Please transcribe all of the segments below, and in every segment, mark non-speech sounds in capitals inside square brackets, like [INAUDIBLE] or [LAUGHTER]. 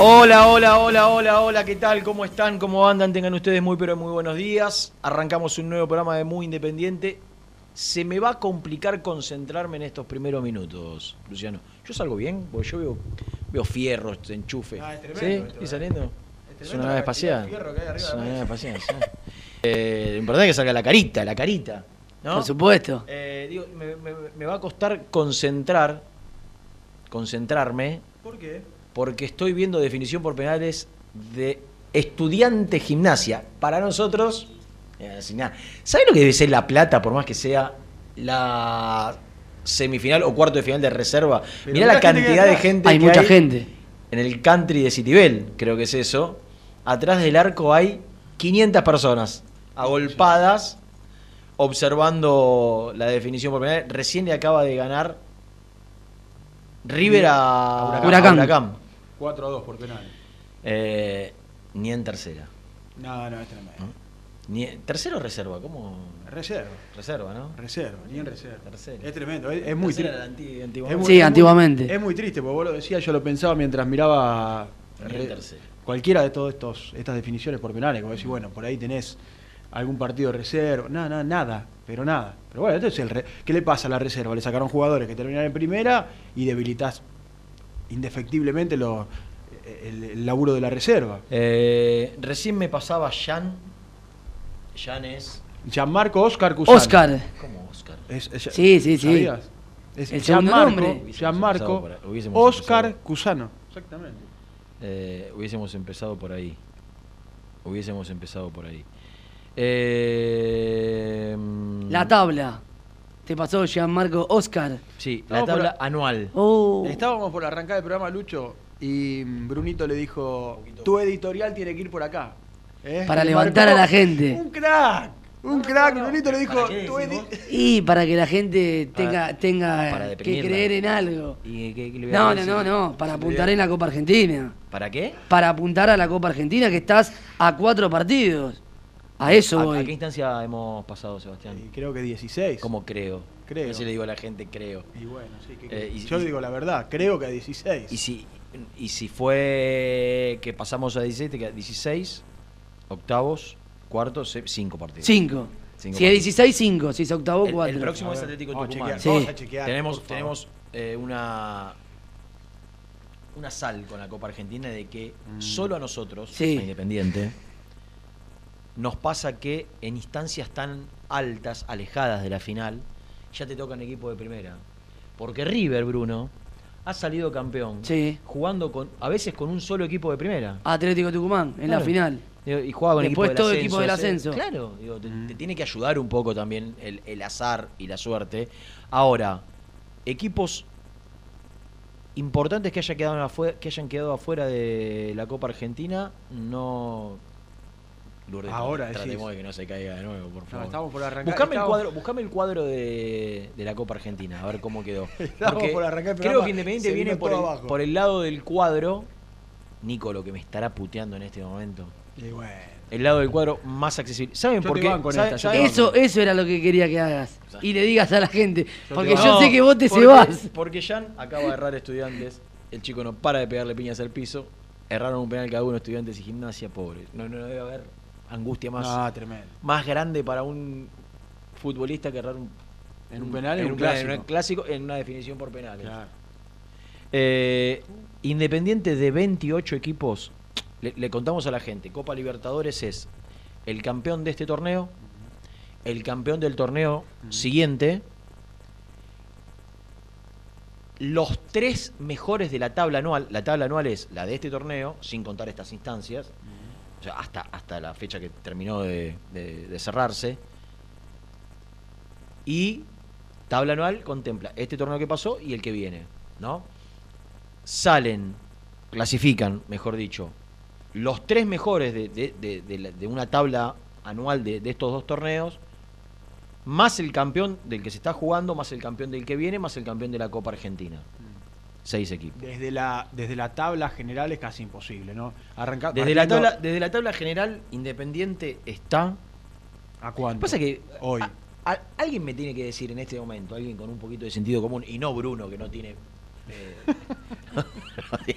Hola, hola, hola, hola, hola, ¿qué tal? ¿Cómo están? ¿Cómo andan? Tengan ustedes muy pero muy buenos días. Arrancamos un nuevo programa de Muy Independiente. Se me va a complicar concentrarme en estos primeros minutos, Luciano. ¿Yo salgo bien? Porque yo veo, veo fierros, enchufe. Ah, es tremendo ¿Sí? ¿Estoy eh. saliendo? Es una nave espacial. Es una nave mesa. espacial, sí. [LAUGHS] Eh, lo importante es que salga la carita, la carita. ¿no? Por supuesto. Eh, digo, me, me- me va a costar concentrar, concentrarme, ¿Por qué? Porque estoy viendo definición por penales de estudiante gimnasia. Para nosotros, eh, así nada. ¿Sabe lo que debe ser La Plata, por más que sea la semifinal o cuarto de final de reserva? Pero Mirá la cantidad de gente Hay que mucha hay gente. en el country de Citibel, creo que es eso. Atrás del arco hay 500 personas agolpadas observando la definición por penales. Recién le acaba de ganar River a Huracán. a Huracán. 4 a 2 por penal. Eh, ni en tercera. No, no, es tremendo. Ni ¿Tercero o reserva? ¿Cómo? Reserva. Reserva, ¿no? Reserva, ni en reserva. Tercera. Es tremendo, es, es muy Tercera triste. anti- Sí, es muy- antiguamente. es muy triste, porque vos lo decías, yo lo pensaba mientras miraba re- cualquiera de todas estas definiciones por penales, como decís, bueno, por ahí tenés algún partido de reserva, nada, nada, nada, pero nada. Pero bueno, entonces, el re- ¿qué le pasa a la reserva? Le sacaron jugadores que terminan en primera y debilitas indefectiblemente lo- el, el laburo de la reserva. Eh, recién me pasaba Jan. Jan es. Gianmarco Oscar Cusano. Oscar. ¿Cómo Oscar? Es- es- Sí, sí, sí. ¿sabías? Es El segundo Gianmarco, nombre. Gianmarco Oscar empezado. Cusano. Exactamente. Eh, hubiésemos empezado por ahí. Hubiésemos empezado por ahí. Eh, La tabla. Te pasó Gianmarco Oscar. Sí, la tabla anual. Oh. Estábamos por arrancar el programa, Lucho, y Brunito le dijo, tu editorial tiene que ir por acá. ¿Eh? Para Y levantar marcó a la gente. Un crack, un crack. Brunito le dijo, ¿Para qué tu decís edi- Y para que la gente tenga, Para- tenga para que deprimirla. creer en algo. ¿Y qué- qué le voy a No, no, decir? no, no. Para apuntar en la Copa Argentina. ¿Para qué? Para apuntar a la Copa Argentina que estás a cuatro partidos. A eso ¿A, voy. a qué instancia hemos pasado, Sebastián? Y creo que 16. ¿Cómo creo? Creo. A veces le digo a la gente creo. Y bueno, sí, que- Eh, y- yo y- digo la verdad, creo que a 16. Y si, y si fue que pasamos a 17, que a 16, octavos, cuartos, se- cinco partidos. Cinco. Cinco Si es partidos. 16, 5. Si es octavo, El- 4. El, próximo A es Atlético vamos a Tucumán. chequear, Sí. vamos a chequear, Tenemos, tenemos eh, una una sal con la Copa Argentina de que Mm. solo a nosotros, Sí. a Independiente, nos pasa que en instancias tan altas, alejadas de la final, ya te tocan equipo de primera. Porque River, Bruno, ha salido campeón Sí. jugando con a veces con un solo equipo de primera. Atlético Tucumán, en la final. Y juega con Después equipo todo del equipo del ascenso. Claro, digo, te, te tiene que ayudar un poco también el, el azar y la suerte. Ahora, equipos importantes que, haya quedado afuera, que hayan quedado afuera de la Copa Argentina, no. Lourdes, Ahora, tratemos de que no se caiga de nuevo, por No, favor. estamos por arrancar. Buscame el cuadro, buscame el cuadro de, de la Copa Argentina, a ver cómo quedó. [LAUGHS] Estamos por arrancar el creo que Independiente viene por el, abajo. por el lado del cuadro. Nico, lo que me estará puteando en este momento. Y bueno. El lado del cuadro más accesible. ¿Saben Yo por te qué? banco en ¿Saben- esta, yo te saben- banco. Eso, eso era lo que quería que hagas. Y le digas a la gente. te Porque yo No, sé que vos te porque- cebás. Porque Jan acaba de errar estudiantes. El chico no para de pegarle piñas al piso. Erraron un penal cada uno, estudiantes y gimnasia, pobre. No, no debe haber angustia más, Ah, más grande para un futbolista que errar un, En un penal, en un clásico. en un clásico, en una definición por penales. Claro. Eh, Independiente de 28 equipos, le, le contamos a la gente, Copa Libertadores es el campeón de este torneo, el campeón del torneo siguiente, los tres mejores de la tabla anual, la tabla anual es la de este torneo, sin contar estas instancias, o sea, hasta, hasta la fecha que terminó de, de- cerrarse, y tabla anual contempla este torneo que pasó y el que viene, ¿no? Salen, clasifican, mejor dicho, los tres mejores de, de- de- de una tabla anual de estos dos torneos, más el campeón del que se está jugando, más el campeón del que viene, más el campeón de la Copa Argentina. Seis equipos. Desde la, desde la tabla general es casi imposible, ¿no? Arrancar Desde la, tabla, desde la tabla general, Independiente está. ¿A cuánto? Pasa que Hoy. a- a- alguien me tiene que decir en este momento, alguien con un poquito de sentido común, y no Bruno, que no tiene. eh, [LAUGHS]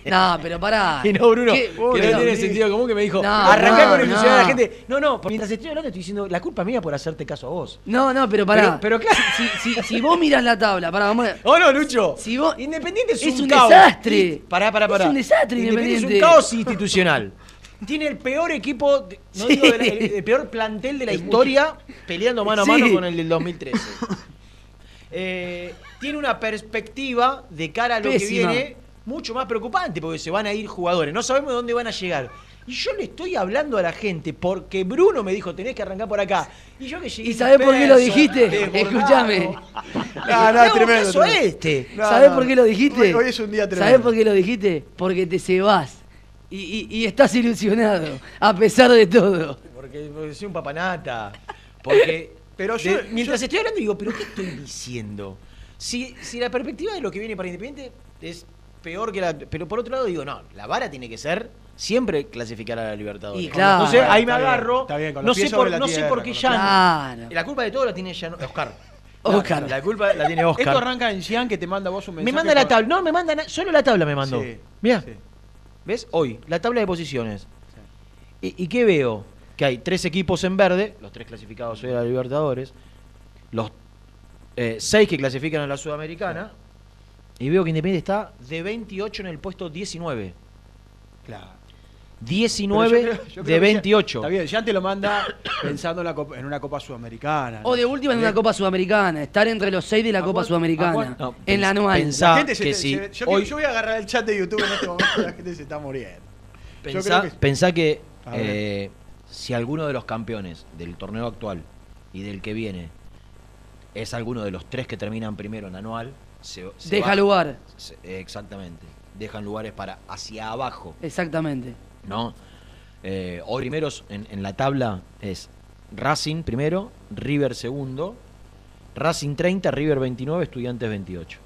No, pero pará. [LAUGHS] Y no, Bruno, ¿Qué? que no tiene sentido común, que me dijo, No, arrancá no, con ilusionar a la no. gente. No, no, mientras estoy hablando estoy diciendo, la culpa es mía por hacerte caso a vos. No, no, pero pará. Pero- pero claro. Si, si- si vos mirás la tabla, pará, vamos a... ¡Oh, no, Lucho! Si vos- Independiente es, Es un, un caos. desastre. Y- Pará, pará, Es pará. un desastre, Es un Independiente. caos institucional. [LAUGHS] Tiene el peor equipo, no Sí. digo de la- el, el peor plantel de la historia, peleando mano a mano Sí. con el del 2013. [LAUGHS] Eh, tiene una perspectiva de cara a lo Pésima. que viene mucho más preocupante, porque se van a ir jugadores. No sabemos dónde van a llegar. Y yo le estoy hablando a la gente porque Bruno me dijo, tenés que arrancar por acá. Y yo que llegué ¿Y sabés por qué lo dijiste? Escúchame. No, no, tremendo, caso tremendo. este. No, ¿Sabés no. por qué lo dijiste? Hoy, hoy es un día tremendo. ¿Sabés por qué lo dijiste? Porque te cebás. Y, y- y estás ilusionado, a pesar de todo. Porque, porque soy un papanata. Porque. Pero yo- de- mientras yo- estoy hablando, digo, ¿pero qué estoy diciendo? Si, si la perspectiva de lo que viene para Independiente es peor que la. Pero por otro lado, digo, no, la vara tiene que ser siempre clasificar a la Libertadores. Y claro. Entonces ahí me Está bien, agarro. está bien, con no sé por, no sé por qué ya. Claro. La culpa de todo la tiene ya Oscar. Oscar. La, culpa la tiene Oscar. Esto arranca en Cian que te manda vos un me mensaje. manda la tabla. No, me manda. na- Solo la tabla me mandó. Sí, Mira. sí. ¿Ves? Hoy, la tabla de posiciones. ¿Y, y qué veo? Que hay tres equipos en verde, los tres clasificados hoy a la Libertadores, los eh, seis que clasifican a la Sudamericana, y veo que Independiente está de 28 en el puesto 19. Claro. 19 Pero yo creo- yo creo de que 28. Está bien, ya te lo manda [COUGHS] pensando en, la copa- en una Copa Sudamericana. ¿no? O de última en una Copa Sudamericana, estar entre los seis de la ¿A Copa cuál- Sudamericana. No, en la anual. pensá- La gente se que te- sí. se- yo, Hoy- yo voy a agarrar el chat de YouTube en este momento, la gente se está muriendo. Yo Pensá, creo que- pensá eh, si alguno de los campeones del torneo actual y del que viene es alguno de los tres que terminan primero en anual, se, se Deja lugar. se- exactamente. Dejan lugares para hacia abajo, Exactamente. ¿no? Eh, hoy primeros en, en la tabla es Racing primero, River segundo, Racing 30, River 29, Estudiantes 28.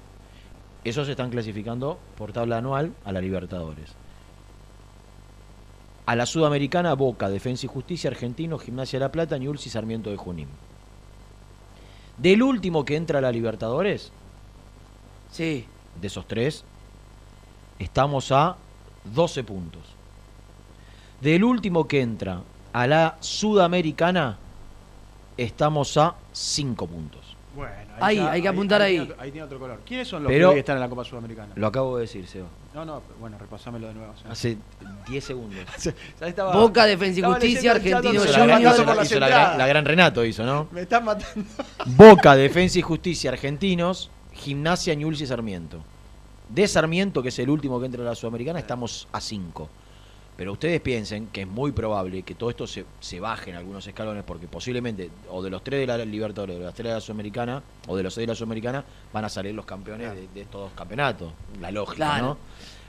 Esos se están clasificando por tabla anual a la Libertadores. A la Sudamericana, Boca, Defensa y Justicia, Argentino, Gimnasia de La Plata, Newell's y Sarmiento de Junín. Del último que entra a la Libertadores, Sí. de esos tres, estamos a 12 puntos. Del último que entra a la Sudamericana, estamos a 5 puntos. Bueno, Ahí, ya- hay que apuntar ahí. Tiene otro, ahí tiene otro color. ¿Quiénes son los Pero- que están en la Copa Sudamericana? Lo acabo de decir, Seba. No, no, bueno, repasámelo de nuevo. Hace 10 segundos. [LAUGHS] Ya estaba- Boca, Defensa y Justicia, Argentino se la, la gran Renato hizo, ¿no? Me están matando. Boca, Defensa y Justicia, Argentinos, Gimnasia, Ñuls y Sarmiento. De Sarmiento, que es el último que entra a la Sudamericana, estamos a 5. Pero ustedes piensen que es muy probable que todo esto se, se baje en algunos escalones, porque posiblemente, o de los tres de la Libertadores, o de las tres de la Sudamericana, o de los seis de la Sudamericana, van a salir los campeones de, de estos dos campeonatos. La lógica, Claro. ¿no?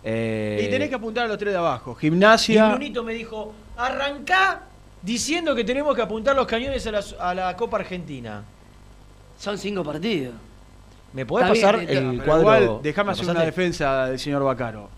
Eh, Y tenés que apuntar a los tres de abajo. y Gimnasia. Brunito me dijo, arrancá diciendo que tenemos que apuntar los cañones a la, a la Copa Argentina. Son cinco partidos. ¿Me podés Está pasar bien, está- el Pero cuadro? igual, déjame ¿Me hacer una defensa del señor Bacaro.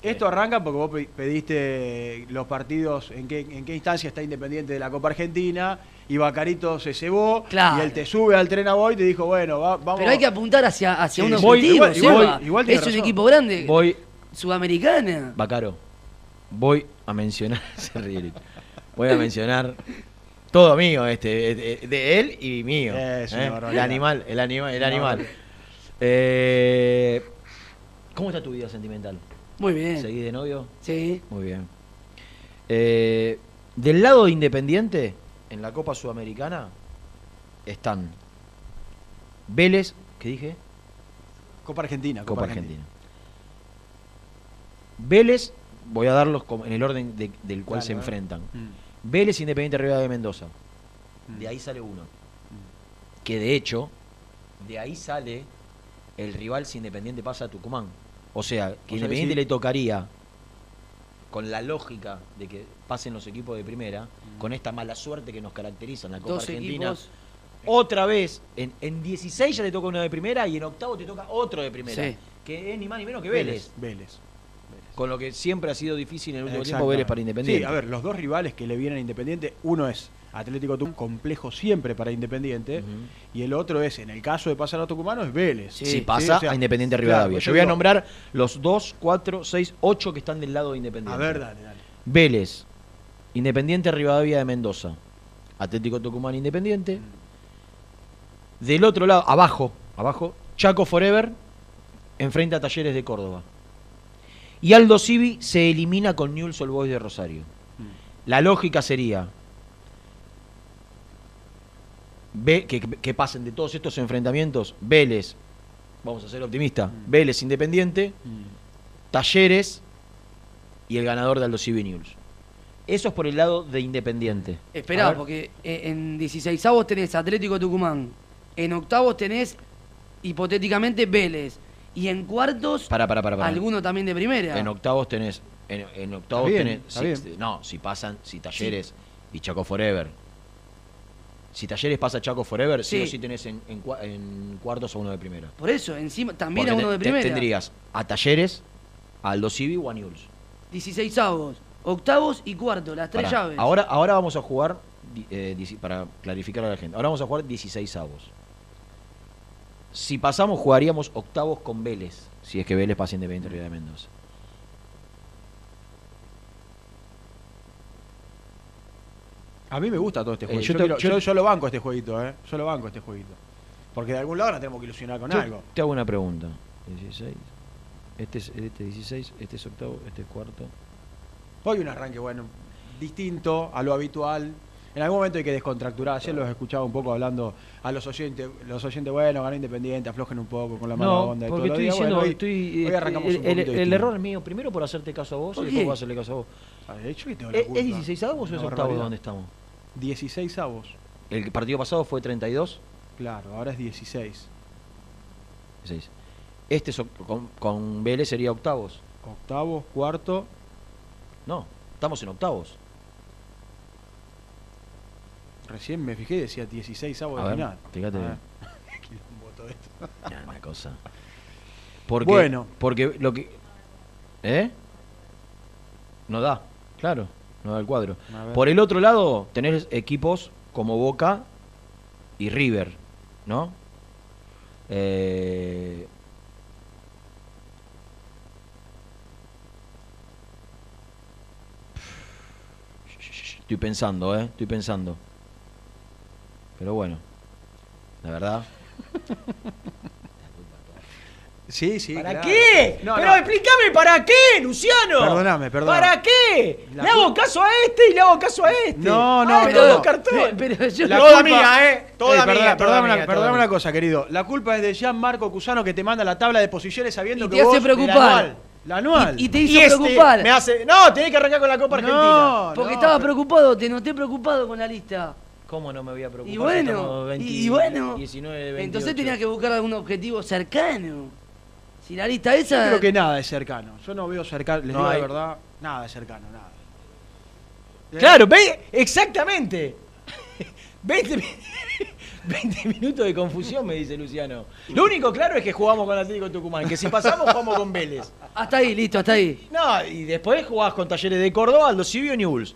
Esto arranca porque vos pe- pediste los partidos, en qué, en qué instancia está Independiente de la Copa Argentina, y Bacarito se cebó, Claro. y él te sube al tren a vos y te dijo, bueno, va- vamos. Pero hay que apuntar hacia, hacia Sí, un voy- objetivo. igual- igual- igual tiene es un equipo grande. Voy, Sudamericana. Bacaro, voy a mencionar, [LAUGHS] se ríe Lito. voy a mencionar todo mío, este, de, de él y mío. Es ¿eh? El animal, el animal, el animal. Eh, ¿Cómo está tu vida sentimental? Muy bien. ¿Seguís de novio? Sí. Muy bien. Eh, del lado de Independiente, en la Copa Sudamericana, están Vélez, ¿qué dije? Copa Argentina. Copa Argentina. Vélez, voy a darlos en el orden de- del cual se enfrentan. Mm. Vélez Independiente Rivadavia de Mendoza. Mm. De ahí sale uno. Que de hecho, de ahí sale el rival si Independiente pasa a Tucumán. O sea, que sea Independiente sí. le tocaría, con la lógica de que pasen los equipos de primera, Mm. con esta mala suerte que nos caracteriza en la Copa Dos Argentina. equipos. Otra vez, en, en 16 ya te toca uno de primera y en octavo te toca otro de primera. Sí. Que es ni más ni menos que Vélez. Vélez. Con lo que siempre ha sido difícil en el último tiempo. Vélez para Independiente. Sí, a ver, los dos rivales que le vienen a Independiente, uno es Atlético Tucumán, complejo siempre para Independiente, y el otro es, en el caso de pasar a Tucumano, es Vélez. si pasa o sea, a Independiente Rivadavia. yo Yo voy a nombrar los 2, 4, 6, 8 que están del lado de Independiente. A ver, dale, dale. Vélez, Independiente Rivadavia de Mendoza, Atlético Tucumán Independiente. Del otro lado, abajo, abajo, Chaco Forever enfrenta a Talleres de Córdoba. Y Aldo Civi se elimina con Newell's Old Boys de Rosario. La lógica sería ve, que, que pasen de todos estos enfrentamientos Vélez, vamos a ser optimistas, Vélez Independiente, Talleres y el ganador de Aldo Civi. Eso es por el lado de Independiente. Esperá, porque eh, en 16 avos tenés Atlético Tucumán. En octavos tenés, hipotéticamente, Vélez. Y en cuartos, Para, para, para, para. alguno también de primera. En octavos tenés. En, en octavos Está bien, tenés. está si- bien. si- no, si pasan, si Talleres y Chaco Forever. Si Talleres pasa Chaco Forever, sí, Sí. o sí tenés en, en en cuartos a uno de primera. Por eso, encima, también Porque a uno de primera. Tendrías a Talleres, a Aldo Civi o a Newell's. 16 avos, octavos y cuartos, las tres Pará, llaves. Ahora, ahora vamos a jugar, eh, para clarificar a la gente, ahora vamos a jugar 16 avos. Si pasamos, jugaríamos octavos con Vélez, si es que Vélez pasa Independiente Río de Mendoza. A mí me gusta todo este Eh, juego. yo yo, te- quiero- yo- yo- yo lo banco este jueguito, ¿eh? Yo lo banco este jueguito. Porque de algún lado nos tenemos que ilusionar con algo. Te hago una pregunta. 16. Este es este 16, este es octavo, este es cuarto. Hoy un arranque, bueno, distinto a lo habitual. En algún momento hay que descontracturar. Ayer los escuchaba un poco hablando a los oyentes. Los oyentes, bueno, ganó Independiente, aflojen un poco con la mala No, onda. y porque todo estoy diciendo, Bueno, hoy, estoy, hoy eh, arrancamos el, un el- el error es mío, primero por hacerte caso a vos y ¿Por después por hacerle caso a vos. Ah, de hecho, que tengo la ¿Es, es 16 avos o es octavo donde estamos? 16 avos. El partido pasado fue 32, Claro, ahora es 16. 16. Este con, con Vélez sería octavos. Octavos, cuarto. No, estamos en octavos. Recién me fijé decía 16 avos de final. fíjate A bien. ver. Quilombo todo esto. [LAUGHS] Una cosa. Porque, Bueno. Porque lo que. ¿Eh? No da, claro, no da el cuadro. Por el otro lado, tenés equipos como Boca y River, ¿no? Eh, Estoy pensando, ¿eh? Estoy pensando. Pero bueno, la verdad. [LAUGHS] Sí, sí. ¿Para claro. qué? No, Pero no. explícame para qué, Luciano. Perdóname, perdóname. ¿Para qué? La le hago caso a este y le hago caso a este. No, no, Ay, no, todos no. cartones. Pero, pero yo La Toda culpa- mía, ¿eh? Toda Eh, mía, toda perdóname mía, una- toda perdóname una cosa, querido. La culpa es de Gianmarco Cusano que te manda la tabla de posiciones sabiendo Y que te hace vos- preocupar. La anual. Y, y te Y hizo este preocupar. me hace. No, tenés que arrancar con la Copa Argentina. No, porque no, estaba pero- preocupado, te noté preocupado con la lista. ¿Cómo no me voy a preocupar? Y bueno, estamos 20, y, y bueno. 19, 28? entonces tenías que buscar algún objetivo cercano. Si la lista esa. Yo creo que nada es cercano. Yo no veo cercano, les No digo hay- la verdad, nada es cercano, nada. Claro, ve, exactamente. [LAUGHS] 20, mi- [LAUGHS] 20 minutos de confusión, me dice Luciano. Lo único claro es que jugamos con Atlético Tucumán, que si pasamos jugamos con Vélez. Hasta ahí, listo, hasta ahí. No, y después jugás con Talleres de Córdoba, Aldo Cibio y Newell's.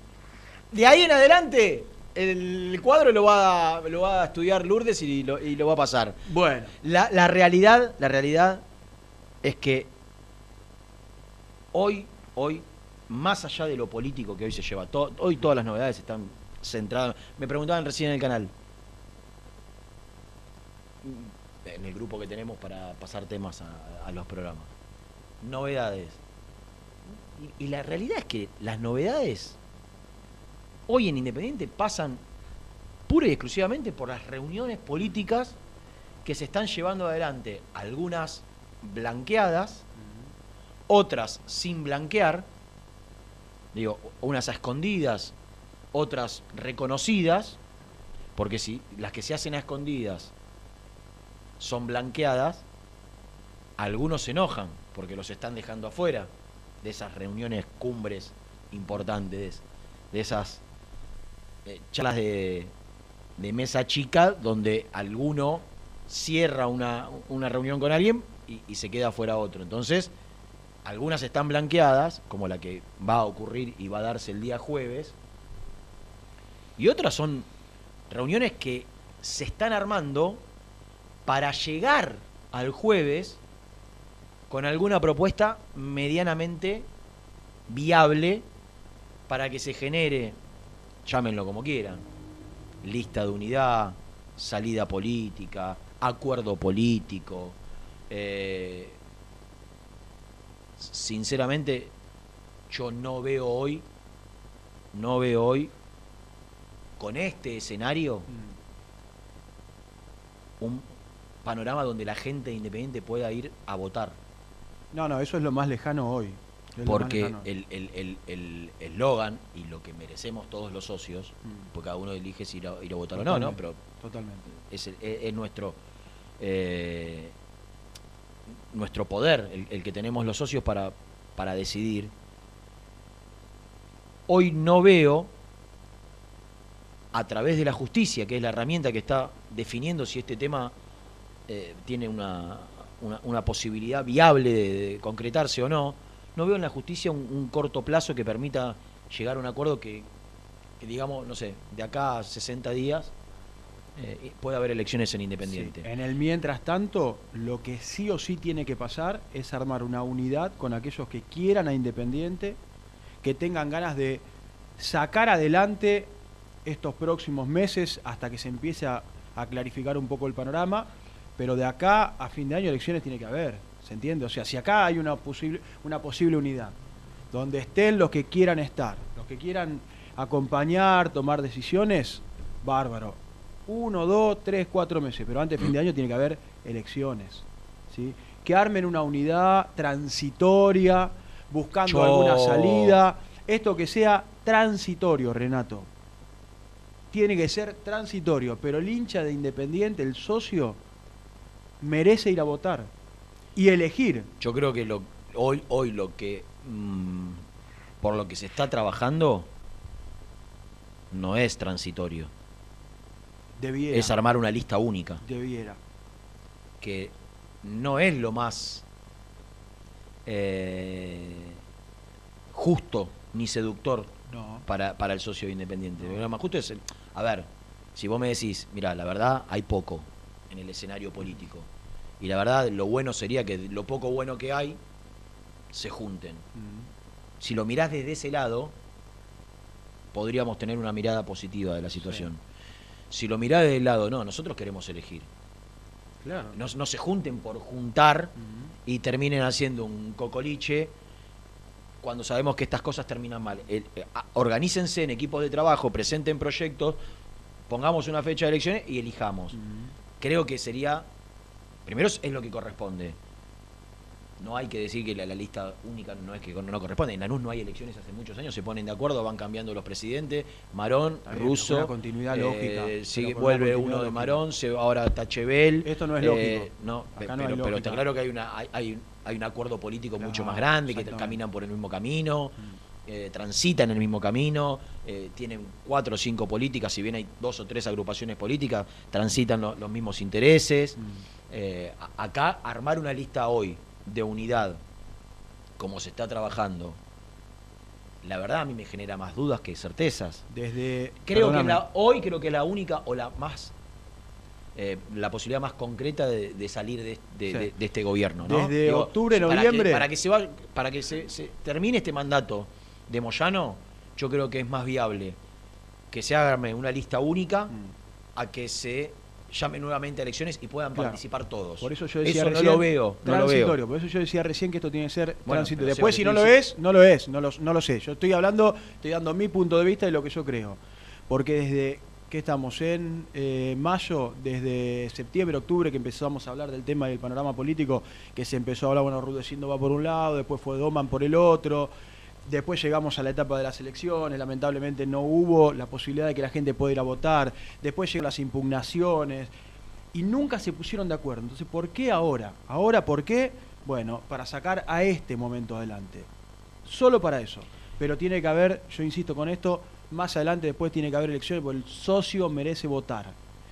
De ahí en adelante, el cuadro lo va a, lo va a estudiar Lourdes y lo, y lo va a pasar. Bueno, La, la realidad, la realidad es que hoy, hoy, más allá de lo político que hoy se lleva, to- hoy todas las novedades están centradas. Me preguntaban recién en el canal, en el grupo que tenemos para pasar temas a, los programas. Novedades. Y la realidad es que las novedades hoy en Independiente pasan pura y exclusivamente por las reuniones políticas que se están llevando adelante, algunas blanqueadas, otras sin blanquear, digo, unas a escondidas, otras reconocidas, porque si las que se hacen a escondidas son blanqueadas, algunos se enojan porque los están dejando afuera de esas reuniones cumbres importantes, de esas eh, charlas de, de mesa chica donde alguno cierra una, una reunión con alguien y, se queda fuera otro. Entonces, algunas están blanqueadas, como la que va a ocurrir y va a darse el día jueves, y otras son reuniones que se están armando para llegar al jueves con alguna propuesta medianamente viable para que se genere, llámenlo como quieran, lista de unidad, salida política, acuerdo político. Eh, sinceramente, yo no veo hoy, no veo hoy, con este escenario, un panorama donde la gente independiente pueda ir a votar. no, no, eso es lo más lejano hoy. Es Porque lejano. el el- el- el eslogan y lo que merecemos todos los socios, Mm. porque cada uno elige si ir a, ir a votar o no, ¿no? Pero Totalmente. es- es nuestro eh, nuestro poder, el, el que tenemos los socios para, para decidir. Hoy no veo, a través de la justicia, que es la herramienta que está definiendo si este tema eh, tiene una, una, posibilidad viable de, de concretarse o no, no veo en la justicia un, un corto plazo que permita llegar a un acuerdo que, que, digamos, no sé, de acá a 60 días eh, puede haber elecciones en Independiente. En el mientras tanto, lo que sí o sí tiene que pasar es armar una unidad con aquellos que quieran a Independiente, que tengan ganas de sacar adelante estos próximos meses hasta que se empiece a, a clarificar un poco el panorama, pero de acá a fin de año elecciones tiene que haber, ¿se entiende? O sea, si acá hay una posible, una posible unidad, donde estén los que quieran estar, los que quieran acompañar, tomar decisiones, bárbaro. Uno, dos, tres, cuatro meses, pero antes de fin de año tiene que haber elecciones. ¿sí? Que armen una unidad transitoria, buscando Yo- alguna salida. Esto que sea transitorio, Renato. Tiene que ser transitorio, pero el hincha de Independiente, el socio, merece ir a votar y elegir. Yo creo que lo, hoy, hoy lo que mm, por lo que se está trabajando no es transitorio, Debiera. es armar una lista única, debiera. que no es lo más eh, justo ni seductor No. para, para el socio independiente. Lo más justo es, el- a ver, si vos me decís, mira, la verdad hay poco en el escenario político. Y la verdad, lo bueno sería que lo poco bueno que hay se junten. Mm. Si lo mirás desde ese lado, podríamos tener una mirada positiva de la situación. Si lo mirás del lado, no, nosotros queremos elegir. Claro. No, no se junten por juntar y terminen haciendo un cocoliche cuando sabemos que estas cosas terminan mal. El- eh, organícense en equipos de trabajo, presenten proyectos, pongamos una fecha de elecciones y elijamos. Creo que sería, primero es lo que corresponde. No hay que decir que la, la lista única no es que no corresponde. En Lanús no hay elecciones hace muchos años, se ponen de acuerdo, van cambiando los presidentes. Marón, bien, Russo. una continuidad lógica, eh, sigue- una vuelve uno de lógica. Marón, se, ahora Tachebel. Esto no es eh, lógico. no, Acá pe- no pero, está lógica. claro que hay, una, hay, hay, un- hay un acuerdo político mucho más grande, que caminan por el mismo camino, eh, transitan el mismo camino, eh, tienen cuatro o cinco políticas, si bien hay dos o tres agrupaciones políticas, transitan lo- los mismos intereses. Eh, a- acá armar una lista hoy de unidad, como se está trabajando, la verdad a mí me genera más dudas que certezas. Desde. Creo que la- hoy creo que la única o la más eh, la posibilidad más concreta de, de salir de, de- Sí. de- de este gobierno. ¿no? Desde octubre, para noviembre. que- para que se va, para que se, se termine este mandato de Moyano, yo creo que es más viable que se haga una lista única a que se llame nuevamente a elecciones y puedan Claro. participar todos. Por eso yo decía Eso no recién, lo veo, no lo veo. Por eso yo decía recién que esto tiene que ser Bueno, transitorio. Después, si no lo es, no lo es, no lo, no lo sé. Yo estoy hablando, estoy dando mi punto de vista y lo que yo creo. Porque desde que estamos en eh, mayo, desde septiembre, octubre, que empezamos a hablar del tema del panorama político, que se empezó a hablar, bueno, Rudecindo va por un lado, después fue Doman por el otro. Después llegamos a la etapa de las elecciones, lamentablemente no hubo la posibilidad de que la gente pueda ir a votar. Después llegan las impugnaciones y nunca se pusieron de acuerdo. Entonces, ¿por qué ahora? ¿Ahora por qué? Bueno, para sacar a este momento adelante. Solo para eso. Pero tiene que haber, yo insisto con esto, más adelante después tiene que haber elecciones porque el socio merece votar.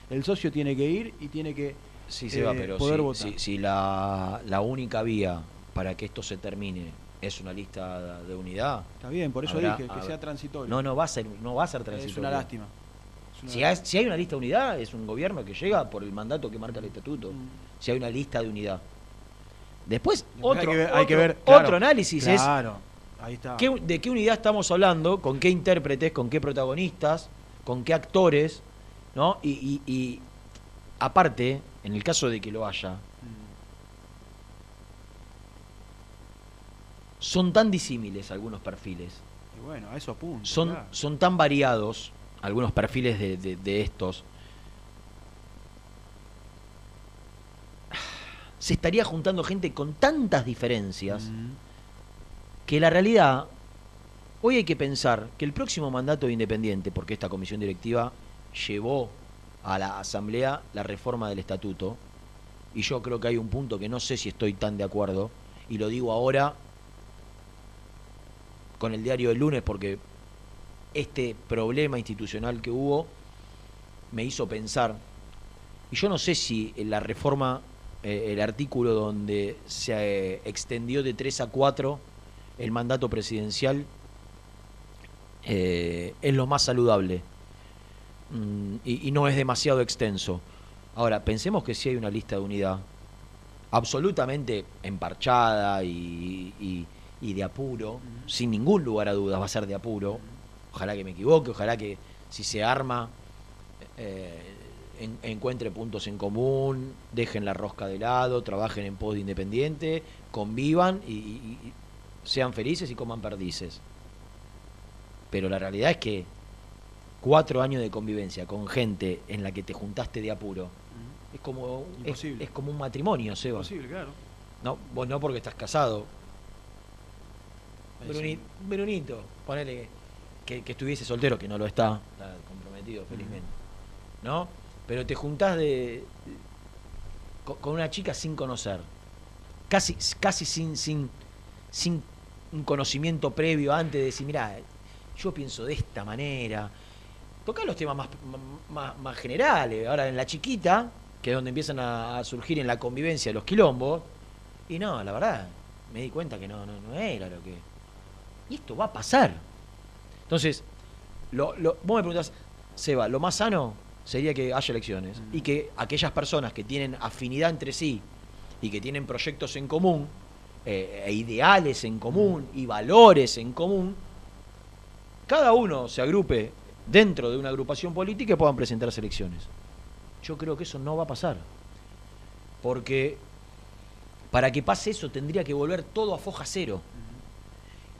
El socio tiene que ir y tiene que Sí, se va, eh, pero poder si, votar. si- si la, la única vía para que esto se termine es una lista de unidad. Está bien, por eso habrá- dije que sea transitorio. No, no va a ser, no va a ser transitorio. es una lástima. Es una Si hay, si hay una lista de unidad, es un gobierno que llega por el mandato que marca el estatuto. Mm. Si hay una lista de unidad. Después, Después otro, hay que ver, hay que otro- ver, claro, otro análisis es Claro, ahí está. ¿Qué- ¿De qué unidad estamos hablando? ¿Con qué intérpretes? ¿Con qué protagonistas? ¿Con qué actores? ¿No? Y, y- y, aparte, en el caso de que lo haya, son tan disímiles algunos perfiles, Y bueno, a eso apunto. son, claro. son tan variados algunos perfiles de, de- de estos. Se estaría juntando gente con tantas diferencias Mm. que la realidad, hoy hay que pensar que el próximo mandato de Independiente, porque esta comisión directiva llevó a la Asamblea la reforma del estatuto, y yo creo que hay un punto que no sé si estoy tan de acuerdo, y lo digo ahora con el diario del lunes, porque este problema institucional que hubo me hizo pensar, y yo no sé si la reforma, eh, el artículo donde se eh, extendió de 3 a 4 el mandato presidencial, eh, es lo más saludable Mm, y, no es demasiado extenso. Ahora, pensemos que si hay una lista de unidad absolutamente emparchada y- y de apuro, sin ningún lugar a dudas va a ser de apuro. Ojalá que me equivoque, ojalá que si se arma eh, en- encuentre puntos en común, dejen la rosca de lado, trabajen en pos de independiente, convivan y, y- y sean felices y coman perdices. Pero la realidad es que cuatro años de convivencia con gente en la que te juntaste de apuro es como es, Imposible. es como un matrimonio, Seba. Posible, claro. No, vos no porque estás casado. Bruni-. Brunito, ponele que, que estuviese soltero, que no lo está, está comprometido felizmente. ¿No? Pero te juntás de, con, con una chica sin conocer. Casi, casi sin, sin, sin un conocimiento previo antes de decir, mira, yo pienso de esta manera. Tocar los temas más, más, más generales. Ahora en la chiquita, que es donde empiezan a, a surgir en la convivencia los quilombos, y no, la verdad, me di cuenta que no, no, no era lo que. Y esto va a pasar. Entonces, lo, lo- vos me preguntás, Seba, lo más sano sería que haya elecciones y que aquellas personas que tienen afinidad entre sí y que tienen proyectos en común, eh, e ideales en común y valores en común, cada uno se agrupe dentro de una agrupación política y puedan presentarse elecciones. Yo creo que eso no va a pasar. Porque para que pase eso tendría que volver todo a foja cero.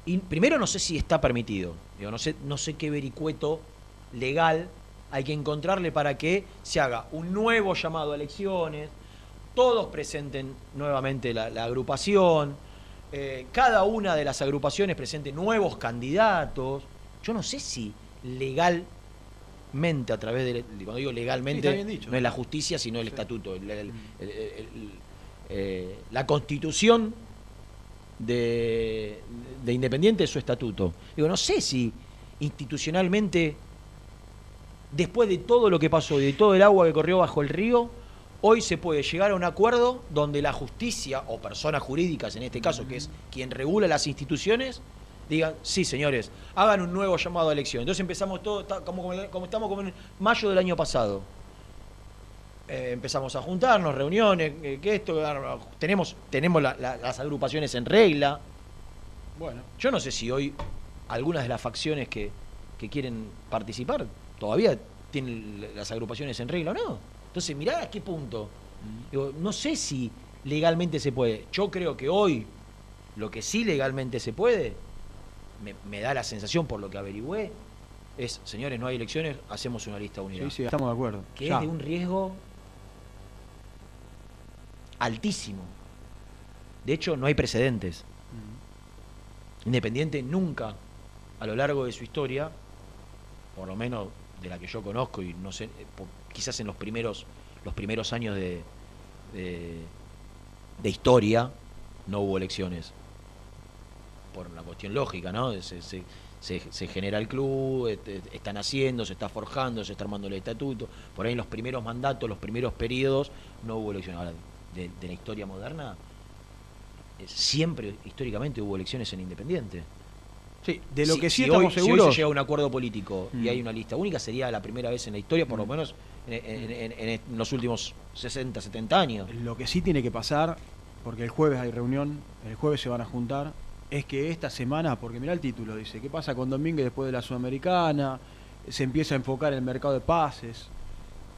Y primero no sé si está permitido. Digo, no, sé, no sé qué vericueto legal hay que encontrarle para que se haga un nuevo llamado a elecciones, todos presenten nuevamente la, la agrupación, eh, cada una de las agrupaciones presente nuevos candidatos. Yo no sé si legalmente, a través de. Cuando digo legalmente, Sí, dicho. no es la justicia, sino el estatuto. el- el- el- el- eh, la constitución de, de Independiente es su estatuto. Digo, no sé si institucionalmente, después de todo lo que pasó y de todo el agua que corrió bajo el río, hoy se puede llegar a un acuerdo donde la justicia, o personas jurídicas en este caso, que es quien regula las instituciones, digan, sí señores, hagan un nuevo llamado a elección. Entonces empezamos todo, como- como estamos como en mayo del año pasado. Eh, empezamos a juntarnos, reuniones, eh, que esto, tenemos, tenemos la- la- las agrupaciones en regla. Bueno, Yo no sé si hoy algunas de las facciones que, que quieren participar todavía tienen las agrupaciones en regla o no. Entonces, mirá a qué punto. Digo, no sé si legalmente se puede. Yo creo que hoy lo que sí legalmente se puede, me, me da la sensación por lo que averigüé, es, señores, no hay elecciones, hacemos una lista unida. sí, sí, estamos de acuerdo. Que Ya. es de un riesgo altísimo. De hecho, no hay precedentes. Independiente nunca, a lo largo de su historia, por lo menos de la que yo conozco y no sé, eh, quizás en los primeros, los primeros años de, de, de historia, no hubo elecciones. Por una cuestión lógica, ¿no? Se, se- se- se genera el club, están haciendo, se está forjando, se está armando el estatuto. Por ahí en los primeros mandatos, los primeros periodos, no hubo elecciones. Ahora, de, de la historia moderna, eh, siempre históricamente hubo elecciones en Independiente. Sí, de lo Si- que sí si estamos hoy, si hoy seguros. se llega a un acuerdo político Mm. y hay una lista única, sería la primera vez en la historia, por lo Mm. menos en, en- en- en los últimos 60, 70 años. Lo que sí tiene que pasar, porque el jueves hay reunión, el jueves se van a juntar, es que esta semana, porque mira el título, dice, ¿qué pasa con Domínguez después de la Sudamericana? Se empieza a enfocar el mercado de pases.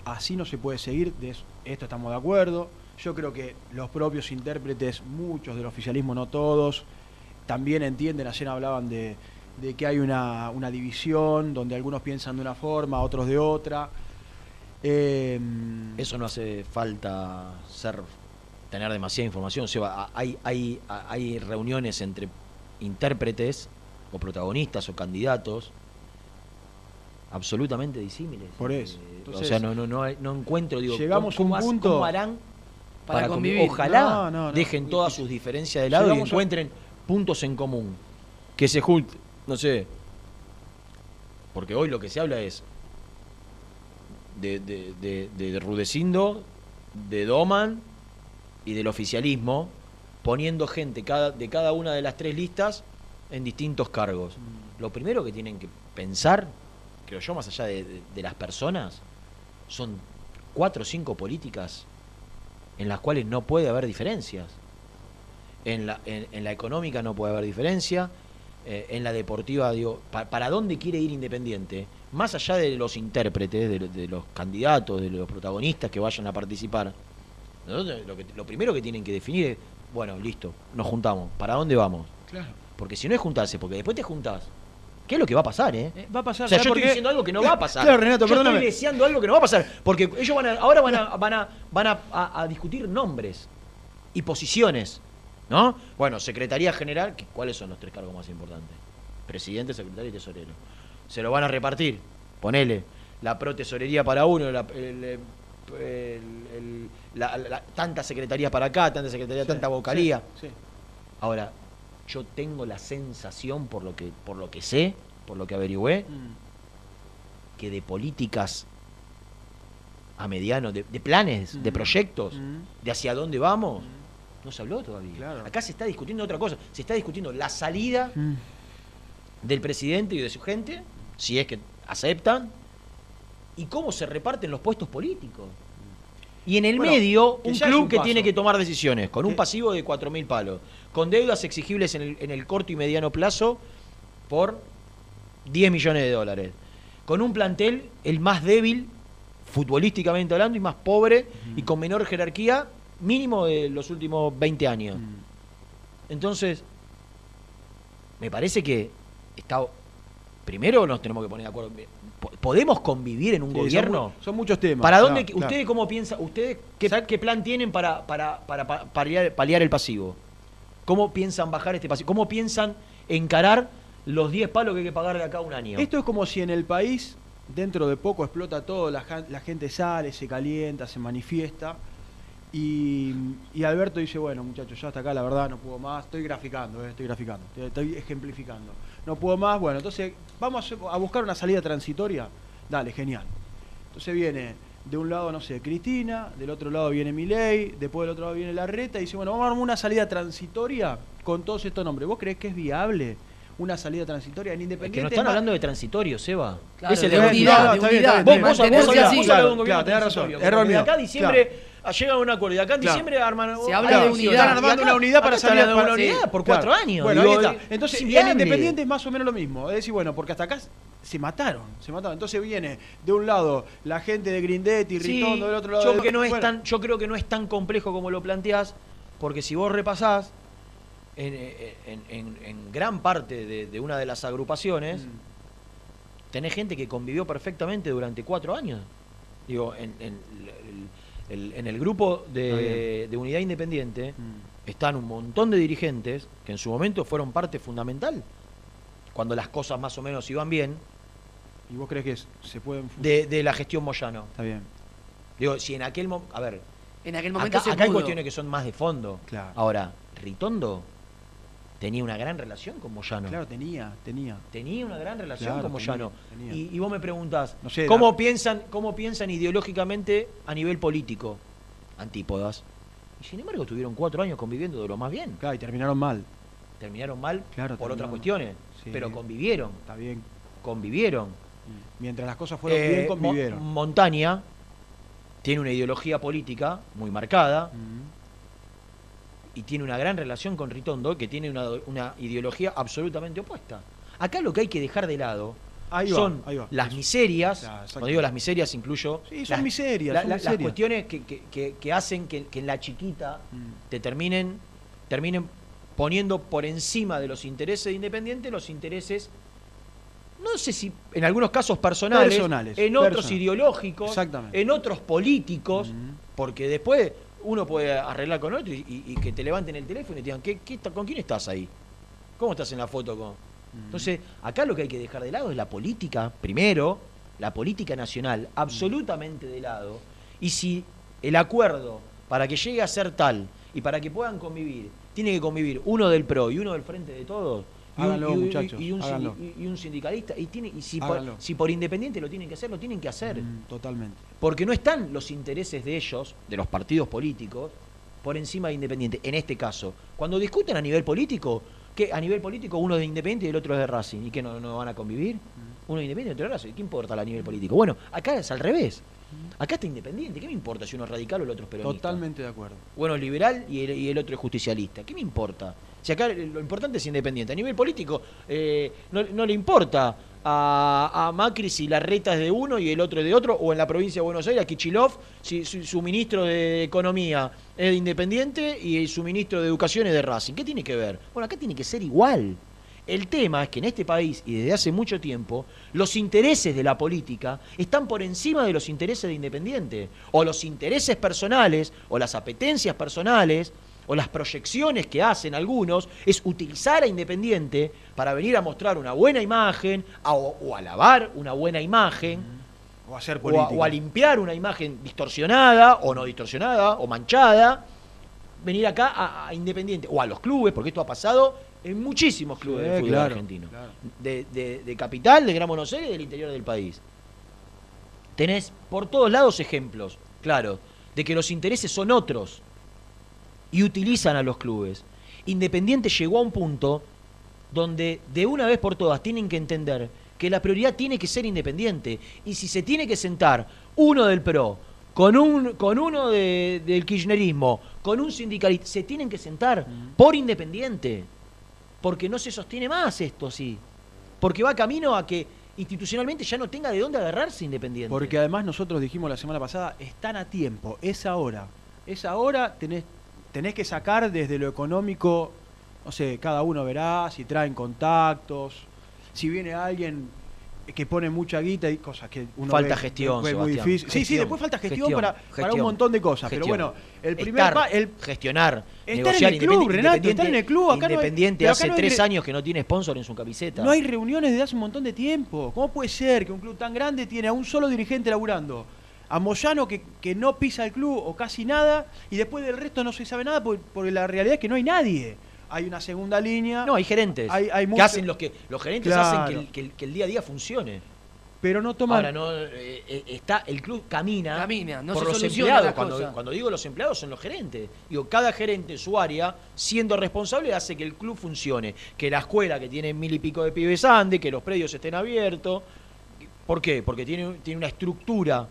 Así no se puede seguir, de esto estamos de acuerdo. Yo creo que los propios intérpretes, muchos del oficialismo, no todos, también entienden, ayer hablaban de, de que hay una, una división, donde algunos piensan de una forma, otros de otra. Eh, Eso no hace falta ser tener demasiada información. Seba. A- hay, hay, hay reuniones entre intérpretes o protagonistas o candidatos absolutamente disímiles. Por eso. Eh, Entonces, o sea, no, no, no, encuentro, digo, llegamos ¿cómo, a un punto- cómo harán Para para, convi- convivir. Ojalá No, no, no. dejen todas sus diferencias de lado y a- encuentren puntos en común. Que se junten, no sé. Porque hoy lo que se habla es de, de, de, de Rudecindo, de Doman y del oficialismo, poniendo gente cada, de cada una de las tres listas en distintos cargos. Lo primero que tienen que pensar, creo yo, más allá de las personas, son cuatro o cinco políticas en las cuales no puede haber diferencias. En la, en, en la económica no puede haber diferencia, eh, en la deportiva, digo, pa- ¿para dónde quiere ir Independiente? Más allá de los intérpretes, de, de los candidatos, de los protagonistas que vayan a participar, nosotros lo, que- lo primero que tienen que definir es, bueno, listo, nos juntamos, ¿para dónde vamos? Claro. Porque si no es juntarse, porque después te juntás, ¿qué es lo que va a pasar, eh? Eh, va a pasar. O sea, ¿sabes yo estoy diciendo algo que no va a pasar. Claro, Renato, yo perdóname. estoy deseando algo que no va a pasar. Porque ellos van a, ahora van a, van a, van a, a- a discutir nombres y posiciones. ¿No? Bueno, Secretaría General, ¿cuáles son los tres cargos más importantes? Presidente, secretario y tesorero. Se lo van a repartir. Ponele. La pro tesorería para uno, la, el- el- el- la- la- tanta secretaría para acá, tanta secretaría, tanta vocalía. Sí, sí. Ahora, yo tengo la sensación, por lo que, por lo que sé, por lo que averigüé, Mm. que de políticas a mediano, de, de planes, de Mm. proyectos, Mm. de hacia dónde vamos, no se habló todavía. Claro. Acá se está discutiendo otra cosa, se está discutiendo la salida del presidente y de su gente, si es que aceptan, y cómo se reparten los puestos políticos. Y en el Bueno, medio, un club un que tiene que tomar decisiones, con un pasivo de 4.000 palos, con deudas exigibles en el, en el corto y mediano plazo por 10 millones de dólares, con un plantel el más débil, futbolísticamente hablando, y más pobre y con menor jerarquía, mínimo de los últimos 20 años. Entonces, me parece que está. Primero nos tenemos que poner de acuerdo. Po- ¿Podemos convivir en un Sí, gobierno? Son, muchos temas. ¿Para dónde? claro, claro. ¿Ustedes cómo piensan? ¿Ustedes qué, qué plan tienen para, para, para pa- paliar, paliar el pasivo? ¿Cómo piensan bajar este pasivo? ¿Cómo piensan encarar los 10 palos que hay que pagar de acá un año? Esto es como si en el país, dentro de poco explota todo, la, gente sale, se calienta, se manifiesta. Y, Alberto dice, bueno muchachos, ya hasta acá la verdad no puedo más, estoy graficando, eh, estoy graficando, estoy- ejemplificando. No puedo más, bueno, entonces vamos a buscar una salida transitoria. Dale, genial. Entonces viene de un lado, no sé, Cristina, del otro lado viene Milei, después del otro lado viene Larreta y dice, bueno, vamos a armar una salida transitoria con todos estos nombres. ¿Vos creés que es viable una salida transitoria en Es Independiente? que no es están más- hablando de transitorio, Seba. Claro, es de el unidad, de está bien, unidad, está de bien. Vos, vos, vos, vos de Claro, tenés razón. Error mío. Acá diciembre llegan a un acuerdo y acá en Claro. diciembre arman. Se habla de unidad. están armando una unidad para salir armando una unidad por Claro. cuatro años. Bueno, Digo, ahí está. es Entonces, en. Independiente es más o menos lo mismo. Es decir, bueno, porque hasta acá se mataron, se mataron. Entonces viene de un lado la gente de Grindetti, Sí, Ritondo, del otro lado. yo, de- creo que no es bueno, tan, yo creo que no es tan complejo como lo planteás, porque si vos repasás, en, en- en- en gran parte de, de una de las agrupaciones, Mm. tenés gente que convivió perfectamente durante cuatro años. Digo, en, en el, el- en el grupo de, de Unidad Independiente Mm. están un montón de dirigentes que en su momento fueron parte fundamental, cuando las cosas más o menos iban bien, ¿Y vos crees que es- se pueden de, de la gestión Moyano. Está bien. Digo, si en aquel momento... A ver, En aquel momento acá, se acá hay cuestiones que son más de fondo. Claro. Ahora, Ritondo tenía una gran relación con Moyano. Claro, tenía, tenía. Tenía una gran relación Claro, con Moyano. tenía, tenía. Y, y vos me preguntás, No sé, ¿cómo, la- piensan, ¿cómo piensan ideológicamente a nivel político? Antípodas. Y sin embargo tuvieron cuatro años conviviendo de lo más bien. Claro, y terminaron mal. Terminaron mal Claro, por otras cuestiones, Sí. pero convivieron, Está bien. convivieron. Mientras las cosas fueron Eh, bien, Mo- convivieron. Montaña tiene una ideología política muy marcada y tiene una gran relación con Ritondo, que tiene una, una ideología absolutamente opuesta. Acá lo que hay que dejar de lado Ahí son va. las miserias, cuando digo las miserias incluyo Sí, son las, miserias, la- son la- las cuestiones que, que- que- que hacen que, que en la chiquita Mm. te terminen, terminen poniendo por encima de los intereses de Independiente los intereses, no sé si en algunos casos personales, Personales, en otros ideológicos, en otros políticos, porque después uno puede arreglar con otro y, y- y que te levanten el teléfono y te digan, ¿qué, ¿con quién estás ahí? ¿Cómo estás en la foto con...? Entonces, acá lo que hay que dejar de lado es la política, primero, la política nacional, absolutamente de lado. Y si el acuerdo, para que llegue a ser tal y para que puedan convivir, tiene que convivir uno del PRO y uno del Frente de Todos, Háganlo, y un- muchachos, y un háganlo. y- un sindicalista, y, tiene, y si, por, si por independiente lo tienen que hacer, lo tienen que hacer. Mm, Totalmente. Porque no están los intereses de ellos, de los partidos políticos, por encima de Independiente. En este caso, cuando discuten a nivel político, que a nivel político uno es de Independiente y el otro es de Racing, ¿y que no, no van a convivir? Uno es de Independiente y otro es de Racing. ¿Qué importa a nivel político? Bueno, acá es al revés. Acá está Independiente. ¿Qué me importa si uno es radical o el otro es peronista? Totalmente de acuerdo. Bueno, liberal y el, y el otro es justicialista. ¿Qué me importa? Si acá lo importante es independiente. A nivel político, eh, no, le importa a, a Macri si la reta es de uno y el otro es de otro, o en la provincia de Buenos Aires, a Kichilov, si su, su ministro de Economía es de Independiente y su ministro de Educación es de Racing. ¿Qué tiene que ver? Bueno, acá tiene que ser igual. El tema es que en este país, y desde hace mucho tiempo, los intereses de la política están por encima de los intereses de Independiente. O los intereses personales, o las apetencias personales, o las proyecciones que hacen algunos, es utilizar a Independiente para venir a mostrar una buena imagen, a- o, alabar una buena imagen, O hacer o a, o a limpiar una imagen distorsionada, o no distorsionada, o manchada, venir acá a, a Independiente, o a los clubes, porque esto ha pasado en muchísimos clubes Sí, de fútbol claro, argentino. claro. De, de- de capital, de Gran Buenos Aires y del interior del país. Tenés por todos lados ejemplos, claro, de que los intereses son otros y utilizan a los clubes. Independiente llegó a un punto donde de una vez por todas tienen que entender que la prioridad tiene que ser independiente. Y si se tiene que sentar uno del PRO con, un, con uno de- del kirchnerismo, con un sindicalista, se tienen que sentar por independiente. Porque no se sostiene más esto así. Porque va camino a que institucionalmente ya no tenga de dónde agarrarse Independiente. Porque además nosotros dijimos la semana pasada, están a tiempo, es ahora. Es ahora, tenés, tenés que sacar desde lo económico, no sé, cada uno verá si traen contactos, si viene alguien que pone mucha guita y cosas que uno Falta ve- gestión, ve muy difícil. Sí, sí, después falta gestión, gestión, para, para un montón de cosas. Pero bueno, el primer Estar, pa- el, gestionar, en negociar el club, Independiente- Renato, estar en el club, acá no hay- Independiente hace no hay tres re- años que no tiene sponsor en su camiseta. No hay reuniones desde hace un montón de tiempo. ¿Cómo puede ser que un club tan grande tiene a un solo dirigente laburando? A Moyano que, que no pisa el club o casi nada y después del resto no se sabe nada porque, porque la realidad es que no hay nadie. Hay una segunda línea, No, hay gerentes Hay- hay que hacen los que los gerentes Claro. hacen que el, que el- que el día a día funcione. pero no toman... Ahora no eh, eh, está el club camina, Camina, no por se los empleados. Cuando, cuando digo los empleados son los gerentes. Digo, cada gerente en su área, siendo responsable, hace que el club funcione. Que la escuela que tiene mil y pico de pibes ande, que los predios estén abiertos. ¿Por qué? Porque tiene, tiene una estructura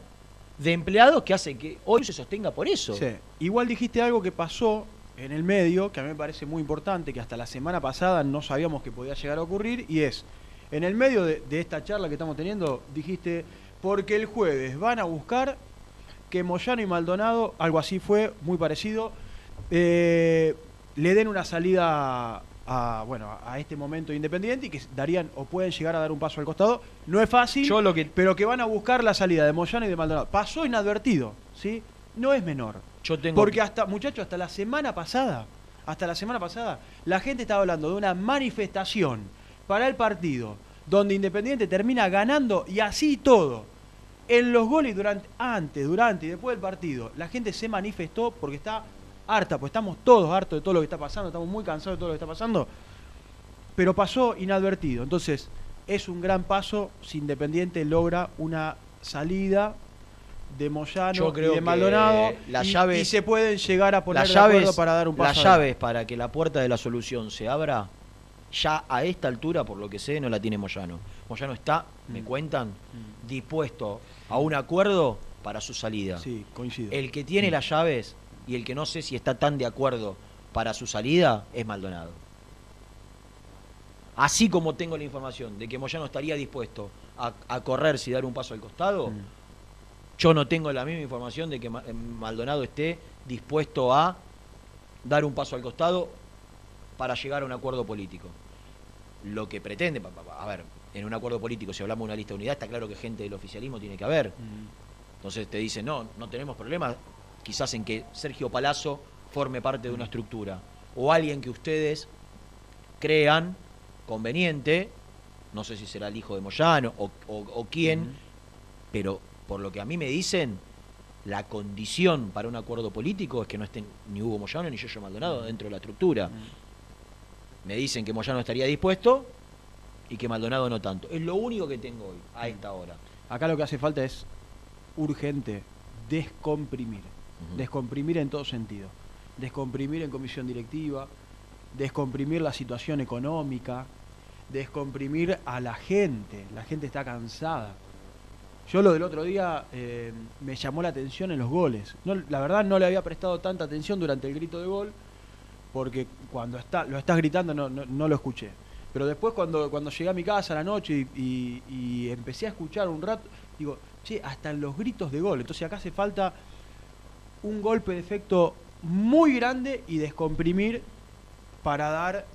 de empleados que hace que hoy se sostenga por eso. Sí. Igual dijiste algo que pasó en el medio, que a mí me parece muy importante, que hasta la semana pasada no sabíamos que podía llegar a ocurrir, y es, en el medio de, esta charla que estamos teniendo, dijiste, porque el jueves van a buscar que Moyano y Maldonado, algo así fue, muy parecido, eh, le den una salida a, bueno, a este momento independiente y que darían o pueden llegar a dar un paso al costado. No es fácil, Yo lo que- pero que van a buscar la salida de Moyano y de Maldonado. Pasó inadvertido, ¿sí? No es menor. Yo tengo Porque hasta, muchachos, hasta la semana pasada, hasta la semana pasada, la gente estaba hablando de una manifestación para el partido, donde Independiente termina ganando y así todo. En los goles durante, antes, durante y después del partido, la gente se manifestó porque está harta, pues estamos todos hartos de todo lo que está pasando, estamos muy cansados de todo lo que está pasando, pero pasó inadvertido. Entonces, es un gran paso si Independiente logra una salida de Moyano Yo creo y de Maldonado las y, llaves- y se pueden llegar a poner las de acuerdo llaves, para dar un paso. las llaves para que la puerta de la solución se abra, ya a esta altura, por lo que sé, no la tiene Moyano. Moyano está, me Mm. cuentan, dispuesto a un acuerdo para su salida. Sí, coincido. El que tiene las llaves y el que no sé si está tan de acuerdo para su salida es Maldonado. Así como tengo la información de que Moyano estaría dispuesto a, a correrse y dar un paso al costado, Mm. yo no tengo la misma información de que eh, Maldonado esté dispuesto a dar un paso al costado para llegar a un acuerdo político. Lo que pretende, a ver, en un acuerdo político, si hablamos de una lista de unidad, está claro que gente del oficialismo tiene que haber. Mm. Entonces te dicen, no, no tenemos problema quizás en que Sergio Palazzo forme parte de una estructura. O alguien que ustedes crean conveniente, no sé si será el hijo de Moyano o, o- o quién, pero por lo que a mí me dicen, la condición para un acuerdo político es que no estén ni Hugo Moyano ni Yoyo Maldonado dentro de la estructura. Me dicen que Moyano estaría dispuesto y que Maldonado no tanto. Es lo único que tengo hoy, a esta hora. Acá lo que hace falta es urgente descomprimir. Descomprimir en todo sentido. Descomprimir en comisión directiva, descomprimir la situación económica, descomprimir a la gente. La gente está cansada. Yo lo del otro día eh, me llamó la atención en los goles. No, la verdad no le había prestado tanta atención durante el grito de gol, porque cuando está, lo estás gritando no, lo escuché. Pero después cuando, cuando llegué a mi casa a la noche y, y- y empecé a escuchar un rato, digo, che, hasta en los gritos de gol. Entonces acá hace falta un golpe de efecto muy grande y descomprimir para dar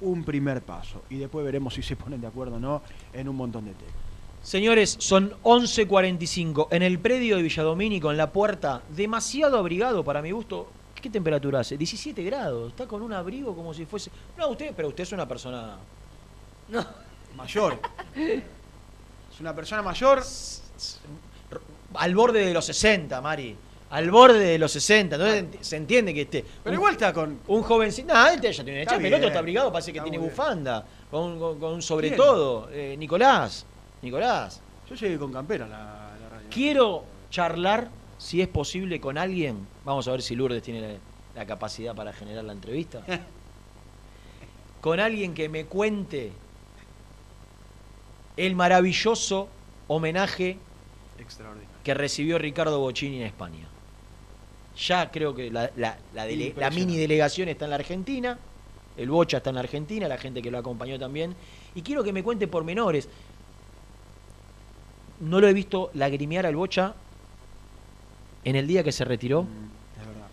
un primer paso. Y después veremos si se ponen de acuerdo o no en un montón de temas. Señores, son 11.45 en el predio de Villadomínico, en la puerta, demasiado abrigado para mi gusto. ¿Qué temperatura hace? 17 grados. Está con un abrigo como si fuese... No, usted, pero usted es una persona... No. Mayor. [LAUGHS] es una persona mayor. Al borde de los 60, Mari. Al borde de los 60. Entonces ent- se entiende que esté... Pero un- igual está con. Un jovencito... No, este ya tiene una chapa. El otro está abrigado, parece que Está tiene bufanda. Con, con- con un sobre ¿Quién? todo. Eh, Nicolás. Nicolás. Yo llegué con campera a la, la radio. Quiero charlar, si es posible, con alguien. Vamos a ver si Lourdes tiene la, la capacidad para generar la entrevista. [LAUGHS] con alguien que me cuente el maravilloso homenaje que recibió Ricardo Bocini en España. Ya creo que la, la- la dele- la Impresionante. mini delegación está en la Argentina, el Bocha está en la Argentina, la gente que lo acompañó también. Y quiero que me cuente pormenores. no lo he visto lagrimear al Bocha en el día que se retiró. Mm, Es verdad.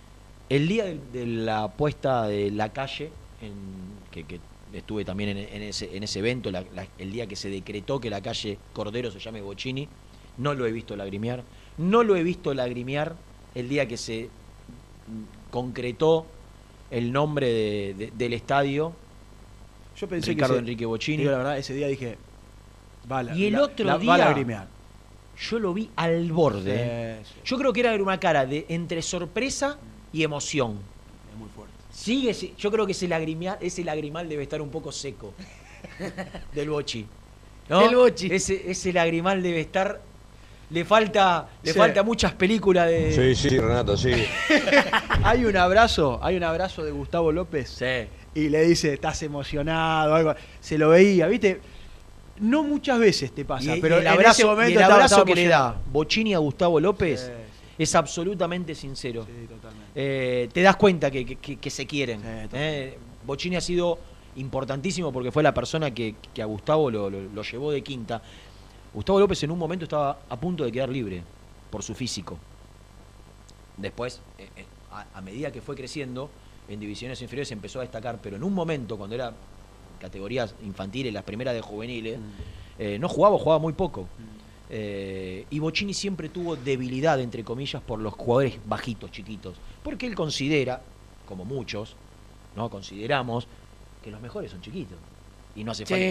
El día de, de la puesta de la calle, en, que, que estuve también en, en ese, en ese evento, la- la- el día que se decretó que la calle Cordero se llame Bocini, no lo he visto lagrimear. No lo he visto lagrimear el día que se concretó el nombre de- de- del estadio, Yo pensé Ricardo que ese- Enrique Bocini. digo la verdad, ese día dije. Va, la- Y el la- otro la- día- Va. Yo lo vi al borde. ¿eh? Sí, sí. Yo creo que era una cara de entre sorpresa y emoción. Es muy fuerte. Sigue, si- yo creo que ese lagrimal, ese lagrimal debe estar un poco seco. [LAUGHS] del bochi. ¿no? Del Bochi. Ese, ese lagrimal debe estar. Le falta, le Sí. falta muchas películas de. Sí, sí, Renato, sí. [LAUGHS] Hay un abrazo, hay un abrazo de Gustavo López Sí. y le dice, estás emocionado, algo. Se lo veía, ¿viste? No muchas veces te pasa, Y- y pero el en abrazo, ese y momento el abrazo estaba que le da. Bocini a Gustavo López Sí, es absolutamente sincero. sí, totalmente. Eh, te das cuenta que, que- que- que se quieren. Eh, Bocini ha sido importantísimo porque fue la persona que, que a Gustavo lo, lo- lo llevó de quinta. Gustavo López en un momento estaba a punto de quedar libre por su físico. Después, eh, eh, a, a medida que fue creciendo, en divisiones inferiores empezó a destacar, pero en un momento, cuando era categorías infantiles, las primeras de juveniles, eh, no jugaba jugaba muy poco. Eh, y Bocini siempre tuvo debilidad, entre comillas, por los jugadores bajitos, chiquitos. Porque él considera, como muchos, ¿no? Consideramos que los mejores son chiquitos. Y no hace falta.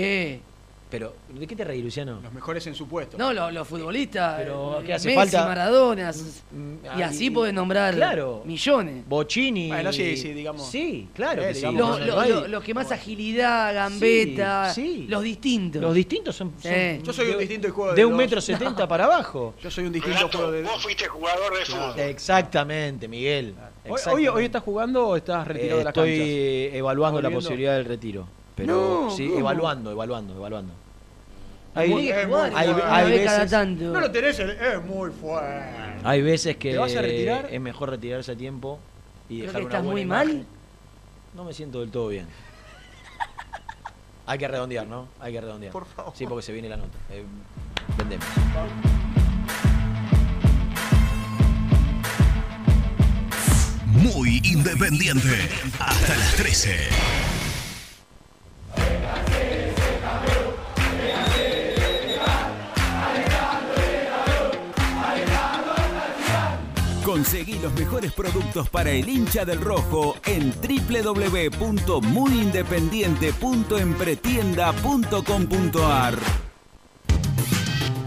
Pero, ¿de qué te reí, Luciano? Los mejores en su puesto. No, los, los futbolistas. Pero, eh, ¿qué hace Messi, falta? Maradona. Mm, Y así pueden nombrar Claro. millones. Bocini. Bueno, sí, sí, digamos. Sí, claro Eh, que sí. digamos, Los, No, los- no los- los que más agilidad, gambeta, Sí, sí. los distintos. Los distintos son. Sí. Yo soy un distinto y juego de de un metro setenta para abajo. Yo soy un distinto juego de. vos fuiste jugador de fútbol. Exactamente, Miguel. Hoy, hoy, estás jugando o estás retirado Eh, de las estoy canchas? evaluando la posibilidad del retiro. Pero No, sí, ¿cómo? evaluando, evaluando, evaluando. Hay, Hay, hay- veces- tanto. No lo tenés, el- es muy fuerte. hay veces que ¿Te vas a retirar? es mejor retirarse a tiempo y Creo dejar que una estás buena muy imagen. mal. No me siento del todo bien. Hay que redondear, ¿no? Hay que redondear. Por favor. Sí, porque se viene la nota. Eh, vendemos. Muy independiente. Hasta las 13. Conseguí los mejores productos para el hincha del rojo en www.muyindependiente.empretienda.com.ar.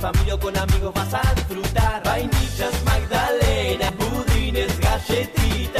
Familia con amigos vas a disfrutar. Vainillas, magdalenas, budines, galletitas.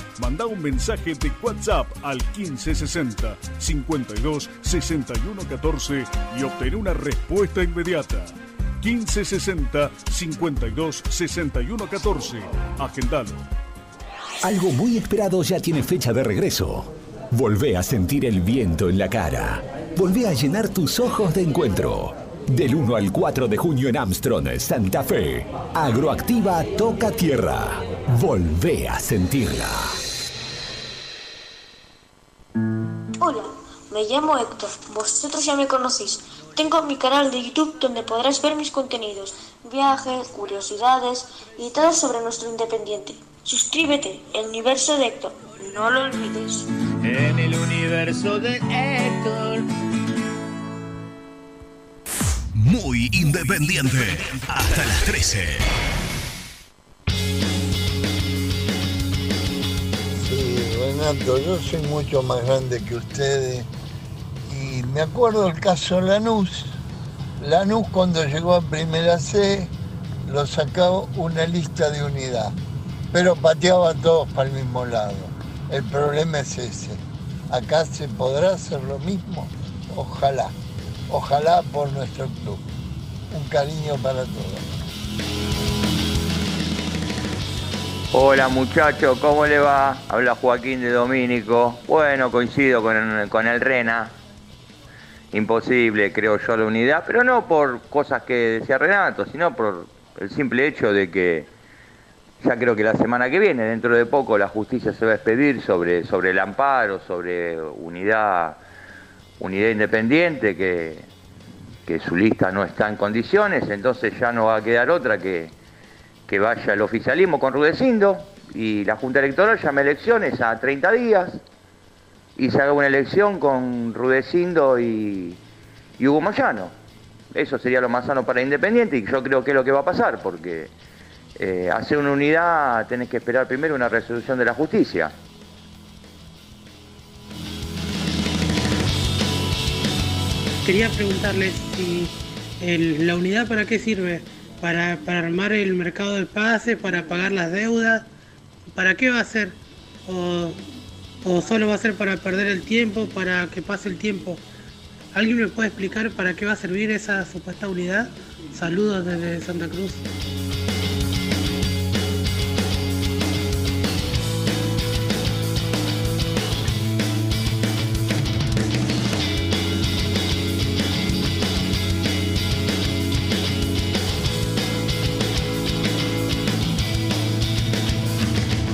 Manda un mensaje de WhatsApp al 1560 52 61 14 y obtén una respuesta inmediata. 1560 52 61 14. Agendalo. Algo muy esperado ya tiene fecha de regreso. Volvé a sentir el viento en la cara. Volvé a llenar tus ojos de encuentro. Del 1 al 4 de junio en Armstrong, Santa Fe. Agroactiva toca tierra. Volvé a sentirla. Hola, me llamo Héctor. Vosotros ya me conocéis. Tengo mi canal de YouTube donde podrás ver mis contenidos, viajes, curiosidades y todo sobre nuestro Independiente. Suscríbete, el universo de Héctor, no lo olvides. En el universo de Héctor. Muy independiente. Hasta las 13. Sí, Renato, yo soy mucho más grande que ustedes y me acuerdo el caso Lanús. Lanús cuando llegó a Primera C lo sacó una lista de unidad, pero pateaba a todos para el mismo lado. El problema es ese. Acá se podrá hacer lo mismo. Ojalá, ojalá por nuestro club. Un cariño para todos. Hola muchachos, ¿cómo le va? Habla Joaquín de Domínico. Bueno, coincido con el, con el Rena. Imposible, creo yo, la unidad, pero no por cosas que decía Renato, sino por el simple hecho de que ya creo que la semana que viene, dentro de poco, la justicia se va a expedir sobre, sobre el amparo, sobre unidad, unidad independiente, que, que su lista no está en condiciones, entonces ya no va a quedar otra que, que vaya el oficialismo con Rudecindo y la Junta Electoral llame elecciones a 30 días y se haga una elección con Rudecindo y, y Hugo Moyano. Eso sería lo más sano para Independiente y yo creo que es lo que va a pasar, porque eh, hacer una unidad tenés que esperar primero una resolución de la justicia. Quería preguntarles si la unidad para qué sirve, para, para armar el mercado de pase, para pagar las deudas, ¿para qué va a ser? O, o solo va a ser para perder el tiempo, para que pase el tiempo. ¿Alguien me puede explicar para qué va a servir esa supuesta unidad? Saludos desde Santa Cruz.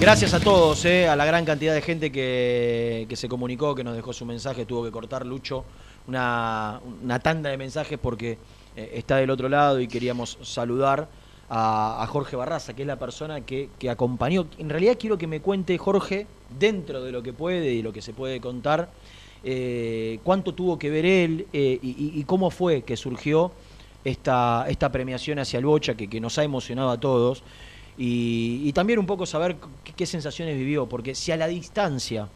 Gracias a todos, eh, a la gran cantidad de gente que, que se comunicó, que nos dejó su mensaje. Tuvo que cortar Lucho una, una tanda de mensajes porque eh, está del otro lado y queríamos saludar a, Jorge Barraza, que es la persona que, que acompañó. En realidad quiero que me cuente Jorge, dentro de lo que puede y lo que se puede contar, eh, cuánto tuvo que ver él y- y cómo fue que surgió esta, esta premiación hacia el Bocha, que, que nos ha emocionado a todos. Y, y también un poco saber qué, sensaciones vivió, porque si a la distancia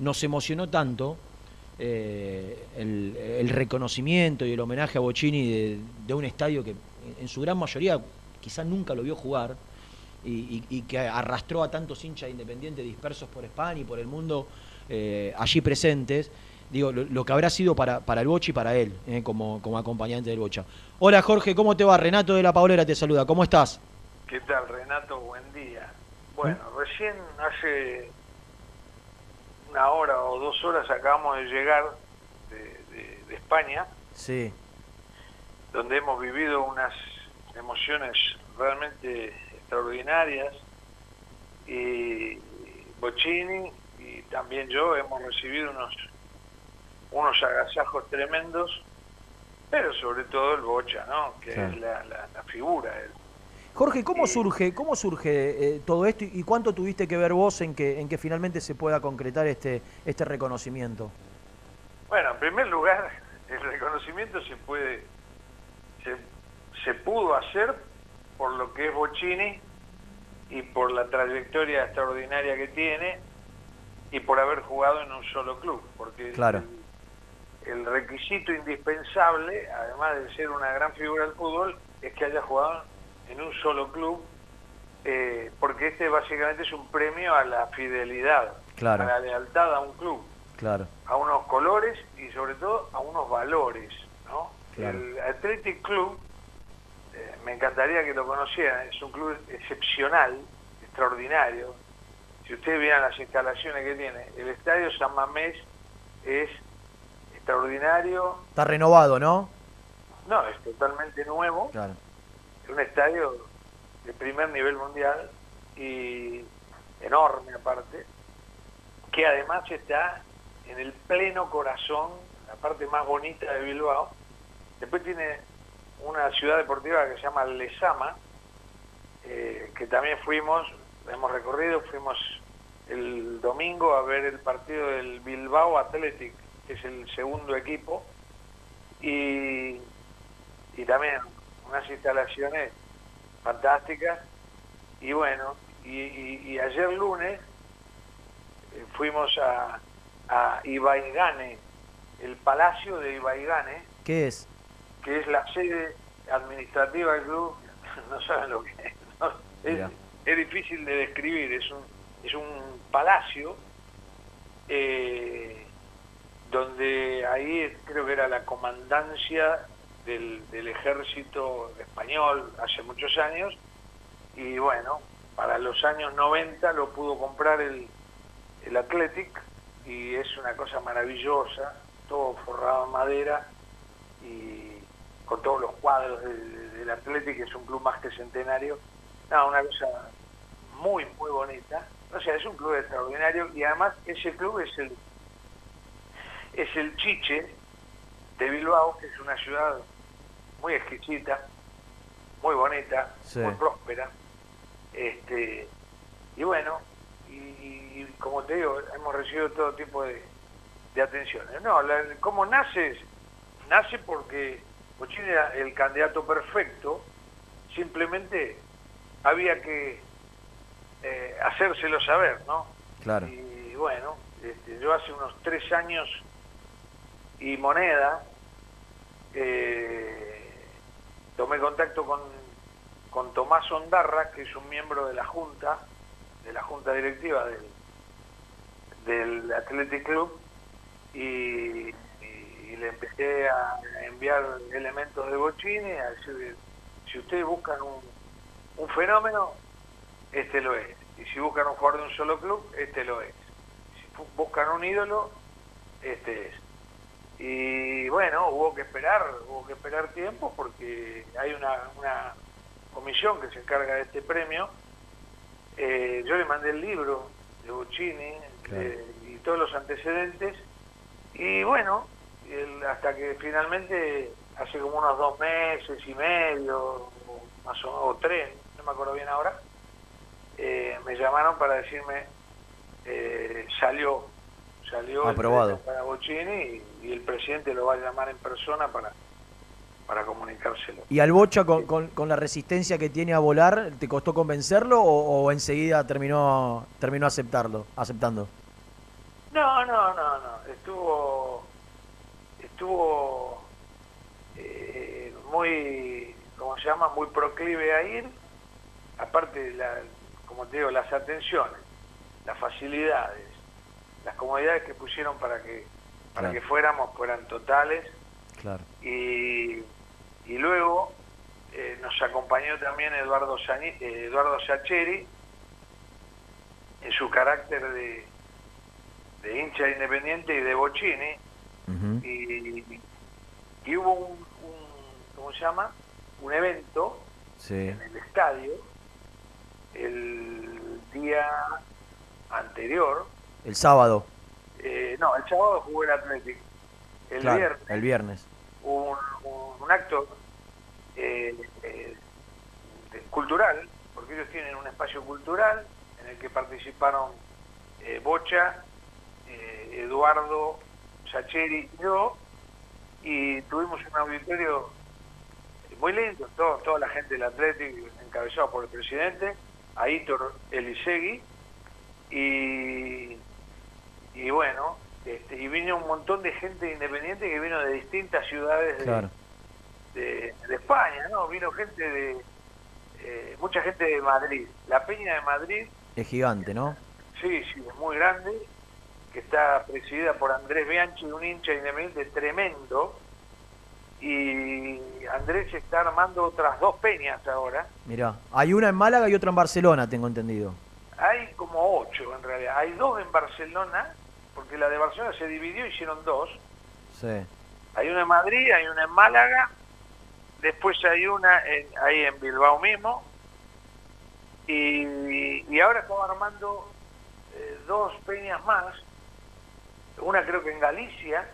nos emocionó tanto eh, el, reconocimiento y el homenaje a Bocini de, un estadio que en su gran mayoría quizás nunca lo vio jugar y, que arrastró a tantos hinchas independientes dispersos por España y por el mundo eh, allí presentes, digo, lo, lo que habrá sido para, para el Bocha y para él, eh, como, como acompañante del Bocha. Hola Jorge, ¿cómo te va? Renato de la Paulera te saluda, ¿cómo estás? ¿Qué tal, Renato? Buen día. Bueno, recién hace una hora o dos horas acabamos de llegar de, de- de España, Sí. donde hemos vivido unas emociones realmente extraordinarias y Bocini y también yo hemos recibido unos unos agasajos tremendos, pero sobre todo el Bocha, ¿no? Que es la, la- la figura. el- Jorge, ¿cómo surge, cómo surge eh, todo esto y cuánto tuviste que ver vos en que, en que finalmente se pueda concretar este, este reconocimiento? Bueno, en primer lugar, el reconocimiento se puede, se, se pudo hacer por lo que es Bocini y por la trayectoria extraordinaria que tiene y por haber jugado en un solo club, porque Claro. el requisito indispensable, además de ser una gran figura del fútbol, es que haya jugado en un solo club, eh, porque este básicamente es un premio a la fidelidad, Claro. a la lealtad a un club Claro. a unos colores y sobre todo a unos valores, ¿no? Claro. El Athletic Club, eh, me encantaría que lo conocieran, es un club excepcional, extraordinario. Si ustedes vieran las instalaciones que tiene, el Estadio San Mamés es extraordinario, Está renovado, ¿no? no, es totalmente nuevo, Claro. Un estadio de primer nivel mundial y enorme aparte, que además está en el pleno corazón, la parte más bonita de Bilbao, Después tiene una ciudad deportiva que se llama Lesama, eh, que también fuimos, hemos recorrido, fuimos el domingo a ver el partido del Bilbao Athletic, que es el segundo equipo, y, y también unas instalaciones fantásticas. Y bueno, y, y- y ayer lunes eh, fuimos a, a Ibaigane, el Palacio de Ibaigane, ¿Qué es? que es la sede administrativa del club, [LAUGHS] no saben lo que es. ¿no? Es, Mirá. es difícil de describir, es un, es un palacio eh, donde ahí creo que era la comandancia del, del ejército español hace muchos años y bueno, para los años 90 lo pudo comprar el, el Athletic y es una cosa maravillosa, todo forrado en madera y con todos los cuadros del, del Athletic, que es un club más que centenario. No, una cosa muy, muy bonita. O sea, es un club extraordinario y además ese club es el es el Chiche de Bilbao, que es una ciudad muy exquisita, muy bonita, Sí. muy próspera. Este, y bueno, y, y como te digo, hemos recibido todo tipo de, de atenciones. No, la- ¿cómo nace? Nace porque Bochini era el candidato perfecto, simplemente había que eh, hacérselo saber, ¿no? Claro. Y bueno, este, yo hace unos tres años y moneda eh, tomé contacto con, con Tomás Ondarra, que es un miembro de la Junta, de la Junta Directiva del, del Athletic Club, y, le empecé a enviar elementos de Bochini, a decir, si ustedes buscan un, un fenómeno, este lo es. Y si buscan un jugador de un solo club, este lo es. Si buscan un ídolo, este es. Y bueno, hubo que esperar, hubo que esperar tiempo porque hay una, una comisión que se encarga de este premio. Eh, yo le mandé el libro de Bochini eh, y todos los antecedentes. Y bueno, hasta que finalmente, hace como unos dos meses y medio, o más o, o tres, no me acuerdo bien ahora, eh, me llamaron para decirme, salió, salió Aprobado. para Bochini y, y el presidente lo va a llamar en persona para, para comunicárselo. ¿Y al Bocha con, con- con la resistencia que tiene a volar, te costó convencerlo o, o enseguida terminó terminó aceptarlo, aceptando? No, no, no, no. Estuvo, estuvo eh, muy, ¿cómo se llama? Muy proclive a ir. Aparte, de la, como te digo, las atenciones, las facilidades, las comodidades que pusieron para que para Claro. que fuéramos fueran totales. Claro. Y, y luego eh, nos acompañó también Eduardo, Sani- eh, Eduardo Sacheri en su carácter de, de hincha independiente y de Bochini. y, y hubo un, un- ¿cómo se llama? Un evento Sí. en el estadio el día anterior. El sábado. Eh, no, el sábado jugó el Athletic. El claro, viernes El viernes. hubo un, un- un acto eh, eh, cultural, porque ellos tienen un espacio cultural en el que participaron Bocha, Eduardo, Sacheri y yo, y tuvimos un auditorio muy lindo, todo- toda la gente del Atlético, encabezado por el presidente, Aitor Elisegui, y, y bueno, este, y vino un montón de gente independiente que vino de distintas ciudades de, Claro. de, de España, ¿no? Vino gente de, eh, mucha gente de Madrid. La Peña de Madrid, Es gigante, ¿no? sí, sí, es muy grande, que está presidida por Andrés Bianchi, un hincha independiente tremendo, y Andrés está armando otras dos peñas ahora. Mirá, hay una en Málaga y otra en Barcelona, tengo entendido. Hay como ocho en realidad. Hay dos en Barcelona, porque la de Barcelona se dividió, hicieron dos. Sí. Hay una en Madrid, hay una en Málaga, después hay una en- ahí en Bilbao mismo, y, y ahora estaba armando eh, dos peñas más, una creo que en Galicia,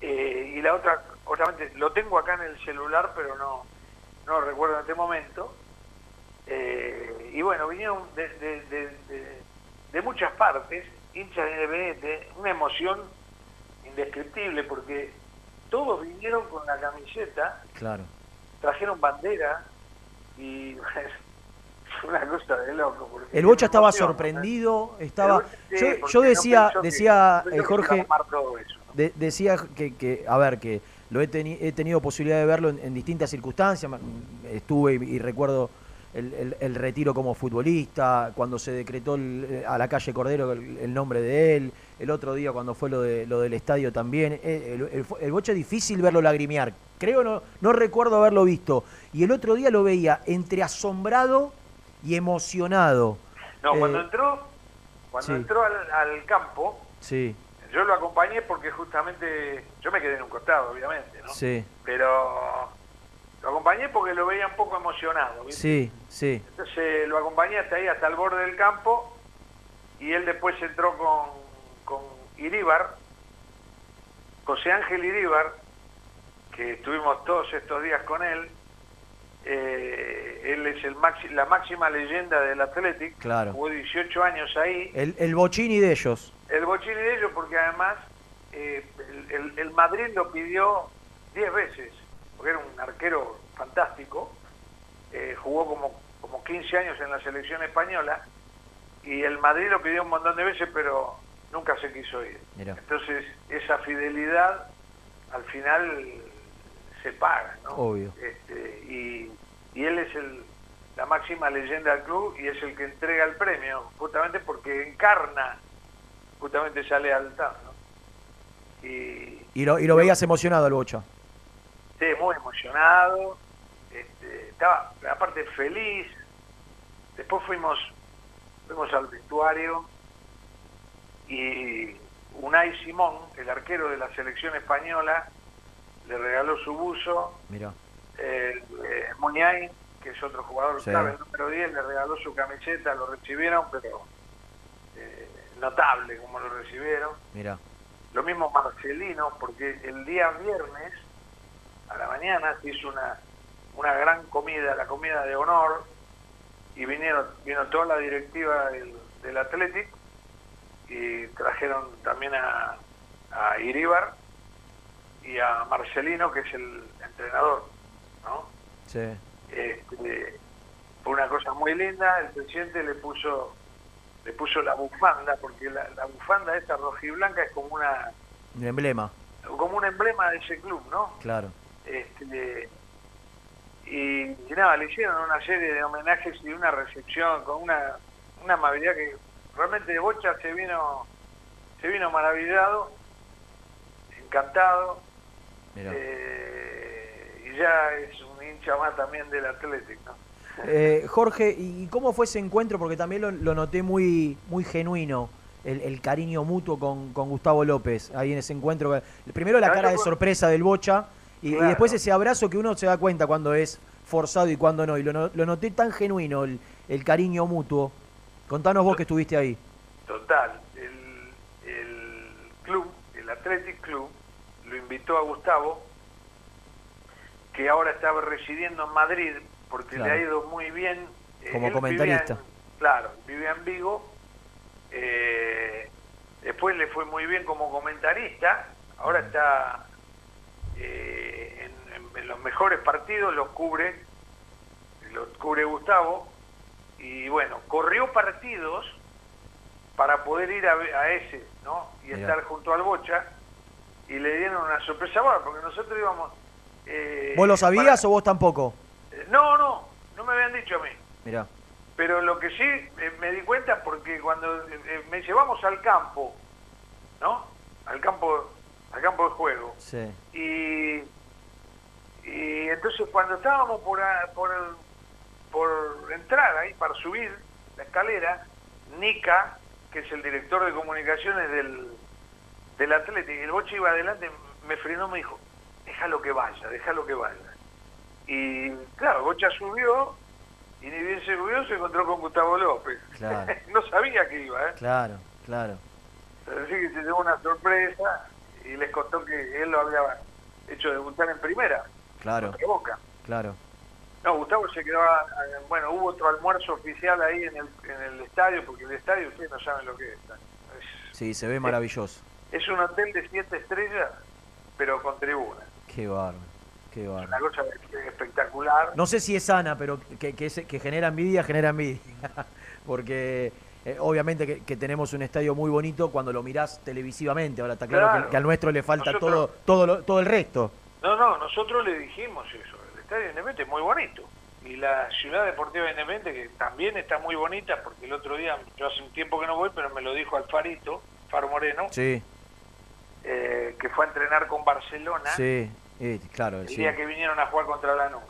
eh, y la otra obviamente lo tengo acá en el celular, pero no, no recuerdo en este momento. Eh, y bueno, vinieron de, de- de- de- de muchas partes, hinchas de Independiente, una emoción indescriptible porque todos vinieron con la camiseta, Claro. trajeron bandera y [LAUGHS] fue una cosa de loco. porque El Bocha estaba sorprendido, estaba... Bocha, Yo, yo no decía, que- decía no eh, pensó que Jorge, armar todo eso. de- decía que, que, a ver, que lo he, teni- he tenido posibilidad de verlo en, en distintas circunstancias. Estuve y, y recuerdo el, el- el retiro como futbolista, cuando se decretó el- a la calle Cordero el, nombre de él, el otro día cuando fue lo, de, lo del estadio también. Eh, El, Bocha es difícil verlo lagrimear. Creo, no, no recuerdo haberlo visto. Y el otro día lo veía entre asombrado y emocionado. No, Eh, cuando entró, cuando sí. entró al, al campo, Sí, yo lo acompañé porque justamente yo me quedé en un costado, obviamente, ¿no? sí, Pero lo acompañé porque lo veía un poco emocionado, ¿viste? sí, sí. Entonces lo acompañé hasta ahí, hasta el borde del campo, y él después entró con, con Iríbar, José Ángel Iríbar, que estuvimos todos estos días con él. Eh, él es el maxi- la máxima leyenda del Athletic, Claro. jugó 18 años ahí. El, el bochini de ellos. El bochini de ellos porque además eh, el, el- el Madrid lo pidió 10 veces, porque era un arquero fantástico, eh, jugó como, como 15 años en la selección española y el Madrid lo pidió un montón de veces pero nunca se quiso ir. Mira. Entonces esa fidelidad al final se paga, ¿no? Obvio. Este, y, y él es el, la máxima leyenda del club y es el que entrega el premio, justamente porque encarna justamente esa lealtad. ¿no? Y Y lo, y lo veías emocionado el Bocha. Sí, muy emocionado, este, estaba aparte feliz. Después fuimos, fuimos al vestuario y Unai Simón, el arquero de la selección española, le regaló su buzo Mira. eh, eh, Muñay, que es otro jugador Sí. clave, el número 10, le regaló su camiseta, lo recibieron, pero eh, notable como lo recibieron. Mira. Lo mismo Marcelino, porque el día viernes, a la mañana, se hizo una, una gran comida, la comida de honor, y vinieron, vino toda la directiva del, del Athletic, y trajeron también a, a Iríbar y a Marcelino, que es el entrenador, ¿no? Sí. Este, fue una cosa muy linda, el presidente le puso le puso la bufanda, porque la, la bufanda esta rojiblanca es como una Un emblema. como un emblema de ese club, ¿no? Claro. Este, y, y nada, le hicieron una serie de homenajes y una recepción con una, una amabilidad que realmente Bocha se vino se vino maravillado, encantado, eh, y ya es un hincha más también del Atlético, ¿no? Eh, Jorge, ¿y cómo fue ese encuentro? Porque también lo, lo noté muy, muy genuino, el, el cariño mutuo con, con Gustavo López, ahí en ese encuentro. Primero la cara de sorpresa del Bocha y, después ese abrazo que uno se da cuenta cuando es forzado y cuando no. Y lo, lo noté tan genuino, el, el cariño mutuo. Contanos vos que estuviste ahí. Total, el, el club, el Athletic Club, lo invitó a Gustavo, que ahora estaba residiendo en Madrid, porque Claro. le ha ido muy bien. Eh, Como él comentarista. vivía en- claro, vivía en Vigo, eh, después le fue muy bien como comentarista, ahora está los mejores partidos, los cubre, los cubre Gustavo, y bueno, corrió partidos para poder ir a, ese, ¿no? Y Mirá. estar junto al Bocha, y le dieron una sorpresa, bueno, porque nosotros íbamos... eh, ¿Vos lo sabías para- o vos tampoco? Eh, No, no, no me habían dicho a mí. Mirá. Pero lo que sí eh, me di cuenta porque cuando eh, me llevamos al campo, ¿no? Al campo, al campo de juego. Sí. Y, y entonces cuando estábamos por, a- por, el- por entrar ahí, para subir la escalera, Nica, que es el director de comunicaciones del, del Atlético, el boche iba adelante, me frenó, me dijo, déjalo que vaya, déjalo que vaya. Y claro, Bocha subió y ni bien se subió se encontró con Gustavo López. Claro. [LAUGHS] no sabía que iba, ¿eh? Claro, claro. Así que se llevó una sorpresa y les contó que él lo había hecho debutar en primera, Claro, de Boca. claro. No, Gustavo se quedó, a- a- bueno, hubo otro almuerzo oficial ahí en el, en el estadio, porque el estadio ustedes no saben lo que es. Es, Sí, se ve maravilloso. es un hotel de siete estrellas, pero con tribuna. Qué bárbaro, qué bárbaro. Una cosa espectacular. No sé si es sana, pero que, que, es- que genera envidia, genera envidia. [LAUGHS] Porque eh, obviamente que, que tenemos un estadio muy bonito cuando lo mirás televisivamente. Ahora está claro, Claro. Que, que al nuestro le falta Nosotros- todo, todo, lo- todo el resto. No, no, nosotros le dijimos eso. El estadio Independiente es muy bonito. Y la ciudad deportiva Independiente, que también está muy bonita, porque el otro día, yo hace un tiempo que no voy, pero me lo dijo Alfarito, Faro Moreno, Sí, eh, que fue a entrenar con Barcelona sí, claro. el sí. día que vinieron a jugar contra Lanús.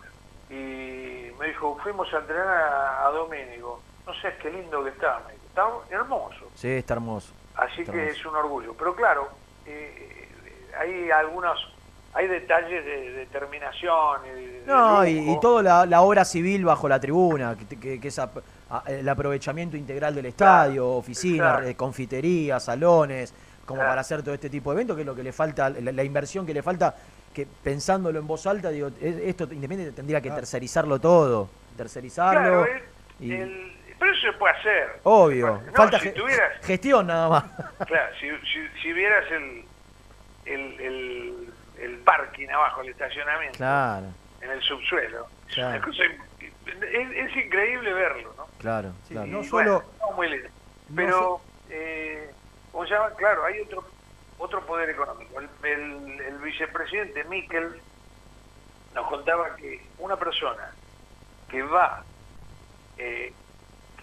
Y me dijo, fuimos a entrenar a, a Domínico. No sé, qué lindo que está. Me dijo, está hermoso. Sí, está hermoso. Así Está que hermoso. es un orgullo. Pero claro, eh, eh, hay algunos, hay detalles de determinación. y de- de No, y, y toda la, la obra civil bajo la tribuna, que, que- que es ap- a- el aprovechamiento integral del estadio, oficinas, eh, confiterías, salones, como Claro. para hacer todo este tipo de eventos, que es lo que le falta, la, la inversión que le falta, que pensándolo en voz alta, digo, es- esto Independiente tendría que tercerizarlo todo, tercerizarlo. Claro, el- y- el- pero eso se puede hacer. obvio, No, falta si ge- tuvieras, gestión nada más. claro, si, si, si vieras el, el, el, parking abajo, el estacionamiento, claro, en el subsuelo, es una Claro. cosa in- es, es increíble verlo, ¿no? claro, claro. Y no bueno, solo- no, muy lindo. no Pero, eh, ¿cómo se llama? Claro, hay otro otro poder económico. El, el- el vicepresidente Miquel nos contaba que una persona que va eh,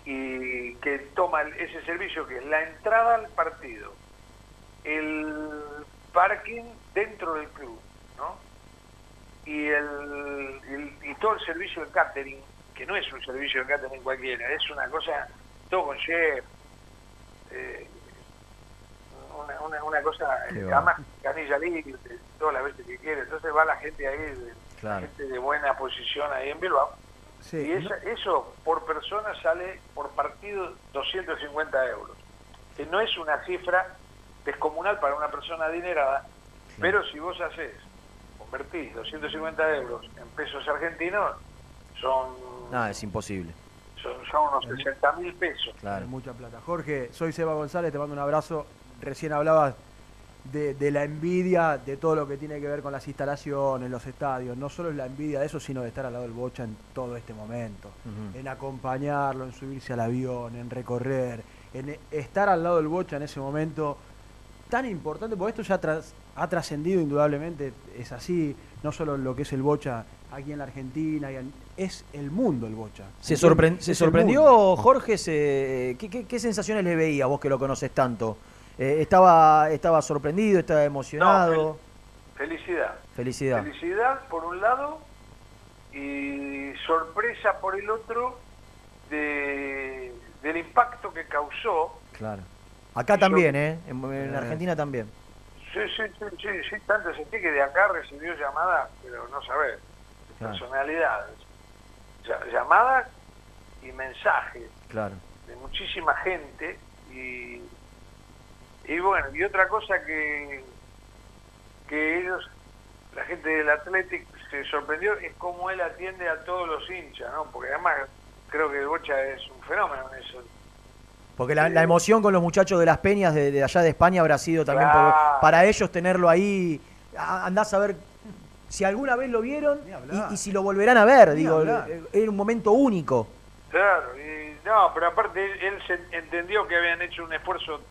y que toma ese servicio, que es la entrada al partido, el parking dentro del club, ¿no? Y, el, el- y todo el servicio de catering, que no es un servicio de catering cualquiera, es una cosa, todo con chef, eh, una, una, una cosa, eh, además canilla libre, todas las veces que quiere, entonces va la gente ahí, de- Claro. gente de buena posición ahí en Bilbao, Sí, y esa- eso por persona sale por partido 250 euros, que no es una cifra descomunal para una persona adinerada, pero si vos haces, convertís 250 euros en pesos argentinos, son, Nada, es imposible. son, son unos 60 mil pesos. Claro. Es mucha plata. Jorge, soy Seba González, te mando un abrazo. Recién hablabas de, de la envidia, de todo lo que tiene que ver con las instalaciones, los estadios. No solo es la envidia de eso, sino de estar al lado del Bocha en todo este momento. En acompañarlo, en subirse al avión, en recorrer, en estar al lado del Bocha en ese momento tan importante, porque esto ya tras- ha trascendido indudablemente, es así, no solo lo que es el Bocha aquí en la Argentina, es el mundo el Bocha. ¿Se, Es ¿se sorprendió. Jorge? se- ¿qué, qué, qué sensaciones le veía vos que lo conoces tanto? Eh, ¿estaba, ¿Estaba sorprendido? ¿Estaba emocionado? Felicidad. Felicidad. Felicidad por un lado y sorpresa por el otro de, del impacto que causó. Claro. Acá también, ¿eh? En, en Argentina también. Sí, sí, sí, sí, sí, tanto sentí que de acá recibió llamadas, pero no saber, Claro. personalidades. Ll- Llamadas y mensajes Claro. de muchísima gente y, y bueno, y otra cosa que, que ellos, la gente del Athletic se sorprendió es cómo él atiende a todos los hinchas, ¿no? Porque además creo que Bocha es un fenómeno en eso. Porque la, la emoción con los muchachos de las peñas de, de allá de España habrá sido también por- para ellos tenerlo ahí. Andás a ver si alguna vez lo vieron y, y si lo volverán a ver. Ni Digo, hablar. eh, era un momento único. Claro, y no, pero aparte él, él se entendió que habían hecho un esfuerzo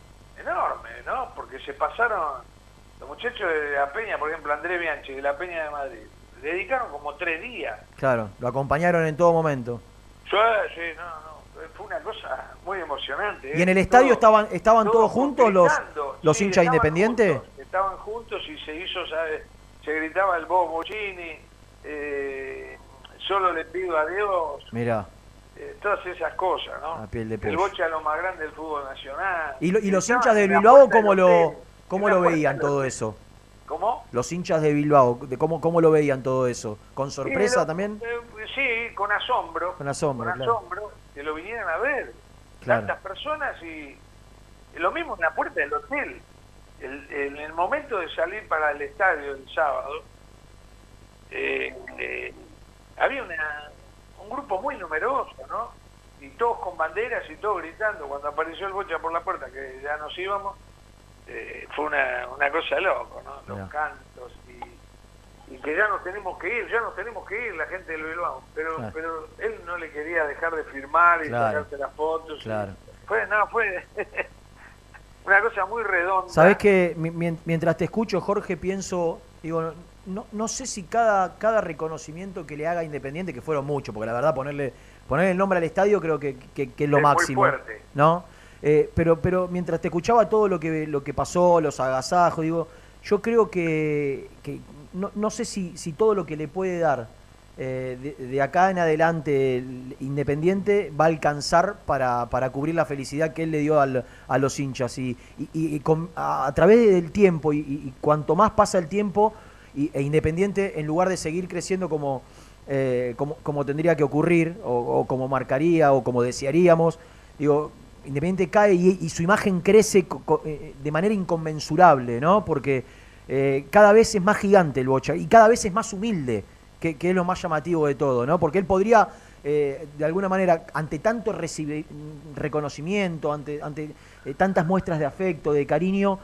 enorme, ¿no? Porque se pasaron, los muchachos de la Peña, por ejemplo, Andrés Bianchi de la Peña de Madrid, dedicaron como tres días. Claro, lo acompañaron en todo momento. Sí, sí, no, no, fue una cosa muy emocionante. ¿Y en el ¿eh? estadio estaban, estaban todos juntos los, los sí, hinchas independientes? estaban juntos y se hizo, ¿sabe? se gritaba el Bobo Bochini, eh, solo le pido a Dios, Mirá, eh, todas esas cosas, ¿no? a piel de El. Bocha lo más grande del fútbol nacional. ¿Y, lo- y los hinchas de Bilbao cómo lo, hotel, cómo lo veían todo hotel. eso? ¿Cómo? Los hinchas de Bilbao, de cómo, ¿cómo lo veían todo eso? ¿Con sorpresa lo- también? eh, sí, con asombro. Con asombro, Con claro. asombro, que lo vinieran a ver. Claro. Tantas personas y, lo mismo en la puerta del hotel. El- en el momento de salir para el estadio el sábado, eh, eh, había una, un grupo muy numeroso, ¿no? Y todos con banderas y todos gritando. Cuando apareció el Bocha por la puerta, que ya nos íbamos, eh, fue una, una cosa loco, ¿no? Los cantos y, que ya nos tenemos que ir, ya nos tenemos que ir la gente del Bilbao. Pero, Claro. pero él no le quería dejar de firmar y Claro. sacarse las fotos. Claro. Fue, no, fue [LAUGHS] una cosa muy redonda. Sabes que mi- mien- mientras te escucho, Jorge, pienso, digo, no, no sé si cada, cada reconocimiento que le haga Independiente, que fueron muchos, porque la verdad ponerle, ponerle el nombre al estadio creo que, que- que es lo Es muy máximo. fuerte. ¿No? Eh, pero, pero mientras te escuchaba todo lo que, lo que pasó, los agasajos, digo, yo creo que, que no, no sé si, todo lo que le puede dar eh, de, acá en adelante el Independiente va a alcanzar para, para cubrir la felicidad que él le dio a los hinchas. Y, a, través del tiempo, y, cuanto más pasa el tiempo, e Independiente, en lugar de seguir creciendo como, eh, como, tendría que ocurrir, o, como marcaría, o como desearíamos, digo, Independiente cae y, su imagen crece co- eh, de manera inconmensurable, ¿no? Porque eh, cada vez es más gigante el Bocha y cada vez es más humilde, que, que es lo más llamativo de todo, ¿no? Porque él podría, eh, de alguna manera, ante tanto recibe- reconocimiento, ante, ante eh, tantas muestras de afecto, de cariño,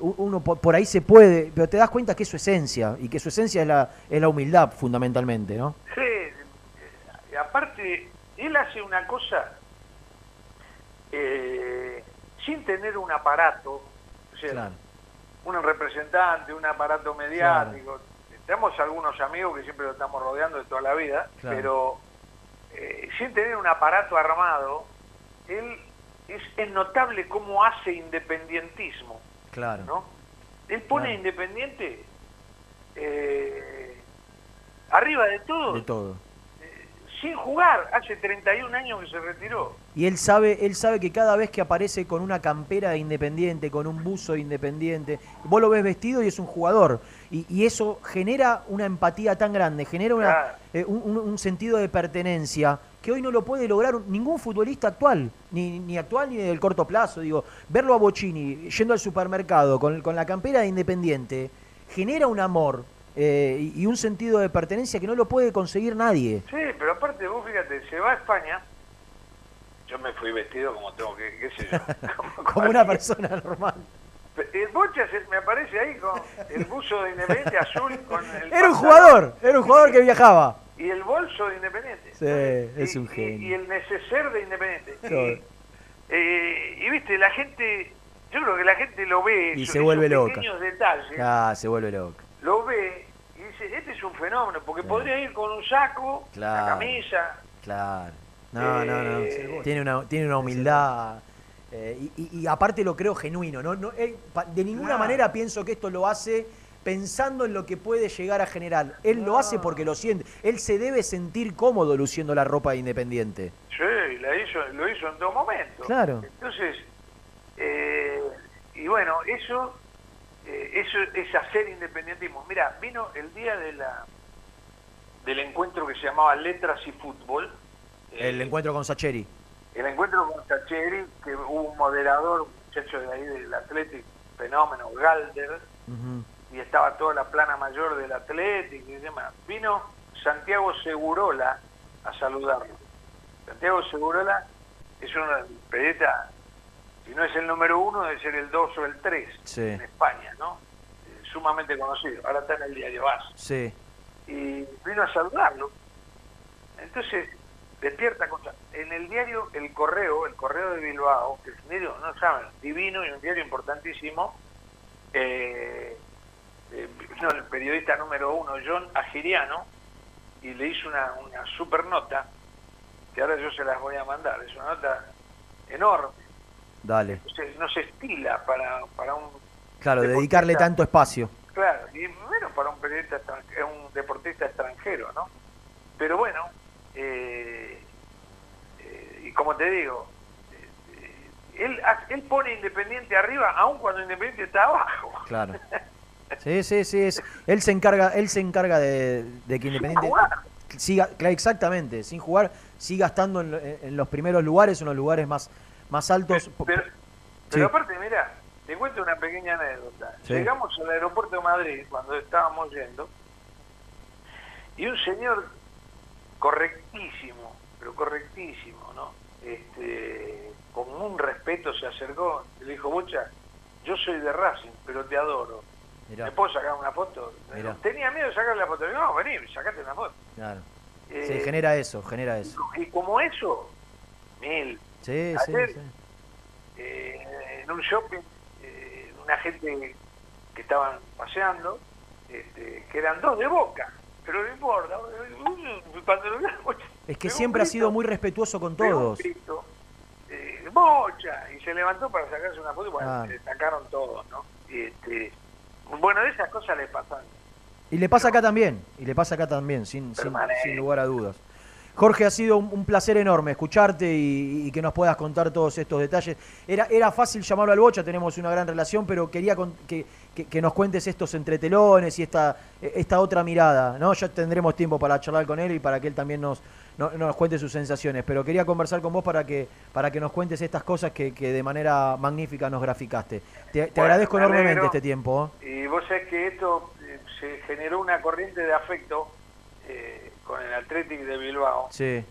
uno por, por ahí se puede, pero te das cuenta que es su esencia y que su esencia es la, es la humildad fundamentalmente, ¿no? Sí, aparte, él hace una cosa sin tener un aparato, o sea, Claro. Un representante, un aparato mediático. Tenemos algunos amigos que siempre lo estamos rodeando de toda la vida, Claro. pero eh, sin tener un aparato armado, él es, es notable cómo hace independientismo, Claro. ¿no? Él pone Claro. independiente eh, arriba de todo, De todo. Sin jugar. Hace 31 años que se retiró. Y él sabe, él sabe que cada vez que aparece con una campera de independiente, con un buzo de independiente, vos lo ves vestido y es un jugador. Y, y eso genera una empatía tan grande, genera una, Claro. eh, un, un- un sentido de pertenencia que hoy no lo puede lograr ningún futbolista actual, ni, ni actual ni del corto plazo. Digo, verlo a Bocini yendo al supermercado con, con la campera de independiente genera un amor eh, y, un sentido de pertenencia que no lo puede conseguir nadie. Sí, pero aparte vos fíjate, se va a España. Yo me fui vestido como tengo que, qué sé yo. [LAUGHS] [LAUGHS] Como una persona normal. El Bocha se- me aparece ahí con el buzo de Independiente azul con el Era un jugador, era un jugador que viajaba. y el bolso de Independiente. Sí, es un Y, genio. y el neceser de Independiente. Eh, y viste, la gente, yo creo que la gente lo ve, Y se vuelve loca. detalles, Ah, se vuelve loca. Lo ve y dice, este es un fenómeno, porque podría ir con un saco, Claro. una camisa, Claro. No, no, no. Eh, Tiene una, tiene una humildad. eh, y, y- y aparte lo creo genuino. ¿no? No, él pa- de ninguna Claro. manera pienso que esto lo hace pensando en lo que puede llegar a generar. Él lo hace porque lo siente. Él se debe sentir cómodo luciendo la ropa de Independiente. Sí, la hizo, lo hizo en todo momento. Claro. Entonces, eh, y bueno, eso, eh, eso es hacer independentismo. Mira, vino el día de la del encuentro que se llamaba Letras y Fútbol, El encuentro con Sacheri. el encuentro con Sacheri, que hubo un moderador, un muchacho de ahí del Athletic, fenómeno, Galder, y estaba toda la plana mayor del Athletic y demás. Vino Santiago Segurola a saludarlo. Santiago Segurola es un periodista, si no es el número uno, debe ser el dos o el tres Sí. en España, ¿no? Eh, sumamente conocido. Ahora está en el diario AS. Sí. Y vino a saludarlo. Entonces, despierta cosas. En el diario El Correo, el Correo de Bilbao, que es un diario, no saben, divino y un diario importantísimo, eh, eh, vino el periodista número uno, John Agiriano, y le hizo una, una super nota, que ahora yo se las voy a mandar, es una nota enorme, Dale. Entonces, no se estila para, para un Claro, dedicarle tanto espacio. Claro, y menos para un periodista extranjero, un deportista extranjero, ¿no? Pero bueno, eh, eh, y como te digo, eh, él, él pone Independiente arriba, aun cuando Independiente está abajo. Claro. [LAUGHS] Sí, sí, sí. Es, él se encarga, él se encarga de, de que Independiente siga, exactamente, sin jugar, siga estando en, en los primeros lugares, en los lugares más, más altos. Pero, pero aparte, mira, te cuento una pequeña anécdota. Sí. Llegamos al aeropuerto de Madrid cuando estábamos yendo Y un señor correctísimo, pero correctísimo, ¿no? Este, con un respeto se acercó y le dijo, Bocha, yo soy de Racing, pero te adoro. Mirá. ¿Me puedo sacar una foto? Mirá. Tenía miedo de sacarle la foto. Digo, no, vení, sacate una foto. Claro. Eh, Sí, genera eso, genera eso. Y como eso, mil. Sí, sí, Ayer, sí. eh, en un shopping, eh, una gente que estaban paseando, este, que eran dos de boca, pero no importa. Es que siempre ha sido muy respetuoso con todos. grito, eh, bocha, y se levantó para sacarse una foto y bueno, Ah. le sacaron todos, ¿no? Este, bueno, de esas cosas le pasan. Y le pasa acá también, y le pasa acá también, sin, sin, sin lugar a dudas. Jorge, ha sido un, placer enorme escucharte y, y que nos puedas contar todos estos detalles. Era, era fácil llamarlo al Bocha, tenemos una gran relación, pero quería con- que, que- que nos cuentes estos entretelones y esta, esta otra mirada. ¿no? Ya tendremos tiempo para charlar con él y para que él también nos, no- nos cuente sus sensaciones. Pero quería conversar con vos para que, para que nos cuentes estas cosas que, que de manera magnífica nos graficaste. Te, te Bueno, agradezco me enormemente este tiempo. ¿eh? Y vos sabés que esto eh, se generó una corriente de afecto con el Athletic de Bilbao, Sí.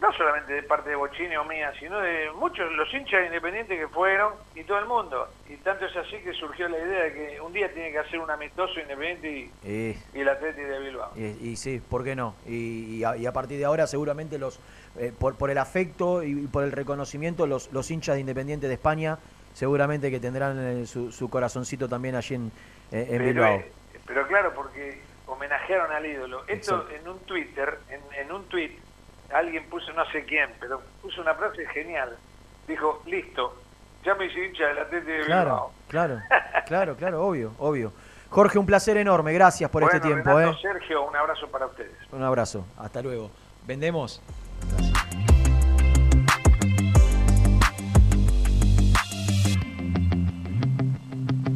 no solamente de parte de Bochini o mía, sino de muchos, los hinchas de independientes que fueron y todo el mundo. Y tanto es así que surgió la idea de que un día tiene que hacer un amistoso independiente y, Y- y el Athletic de Bilbao. Y, y sí, ¿por qué no? Y, a, partir de ahora seguramente los eh, por, por el afecto y por el reconocimiento, los, los hinchas de Independiente de España seguramente que tendrán eh, su, su corazoncito también allí en, eh, en pero, Bilbao. eh, pero claro, porque homenajearon al ídolo. Esto Exacto. en un Twitter, en, en un tweet, alguien puso, no sé quién, pero puso una frase genial. Dijo, listo, ya me hice hincha del Athletic de Claro, claro, [LAUGHS] claro, claro, obvio, obvio. Jorge, un placer enorme, gracias por este tiempo. Renato, ¿eh? Sergio, un abrazo para ustedes. Un abrazo, hasta luego. ¿Vendemos?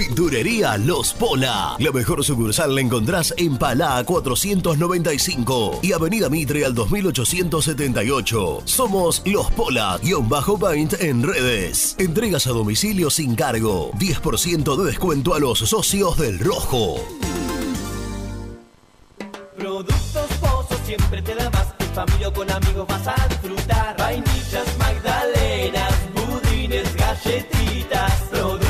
Pinturería Los Pola. La mejor sucursal la encontrás en Palá 495 y Avenida Mitre al 2878. Somos Los Pola-Paint en redes. Entregas a domicilio sin cargo. 10% de descuento a los socios del Rojo. Productos Pozos siempre te da más. En familia o con amigos vas a disfrutar. Vainillas, magdalenas, budines, galletitas. Productos.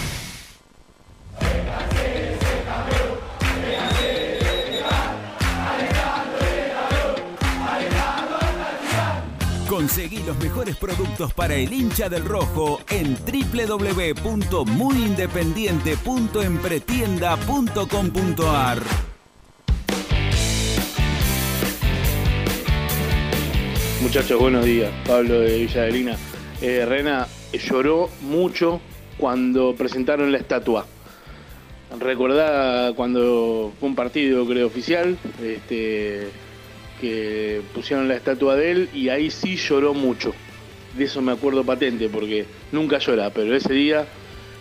Conseguí los mejores productos para el hincha del rojo en www.muyindependiente.empretienda.com.ar. Muchachos, buenos días. Pablo de Villa Adelina. Eh, Rena lloró mucho cuando presentaron la estatua. Recordá cuando fue un partido, creo, oficial, este, que pusieron la estatua de él y ahí sí lloró mucho. De eso me acuerdo patente porque nunca llora, pero ese día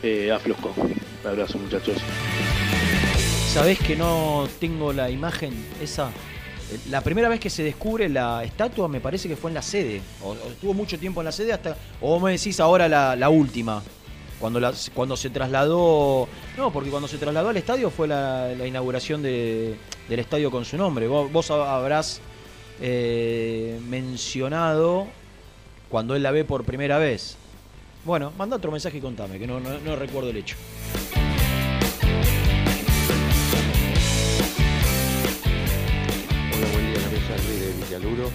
eh, afloscó. Un abrazo, muchachos. ¿Sabés que no tengo la imagen esa? La primera vez que se descubre la estatua me parece que fue en la sede. O, estuvo mucho tiempo en la sede hasta. O vos me decís ahora la, última. Cuando, cuando se trasladó. No, porque cuando se trasladó al estadio fue la, inauguración de- del estadio con su nombre. Vos, vos eh, mencionado cuando él la ve por primera vez. Bueno, manda otro mensaje y contame, que no, no- recuerdo el hecho. Hola, buen día, la mesa de Villaluro.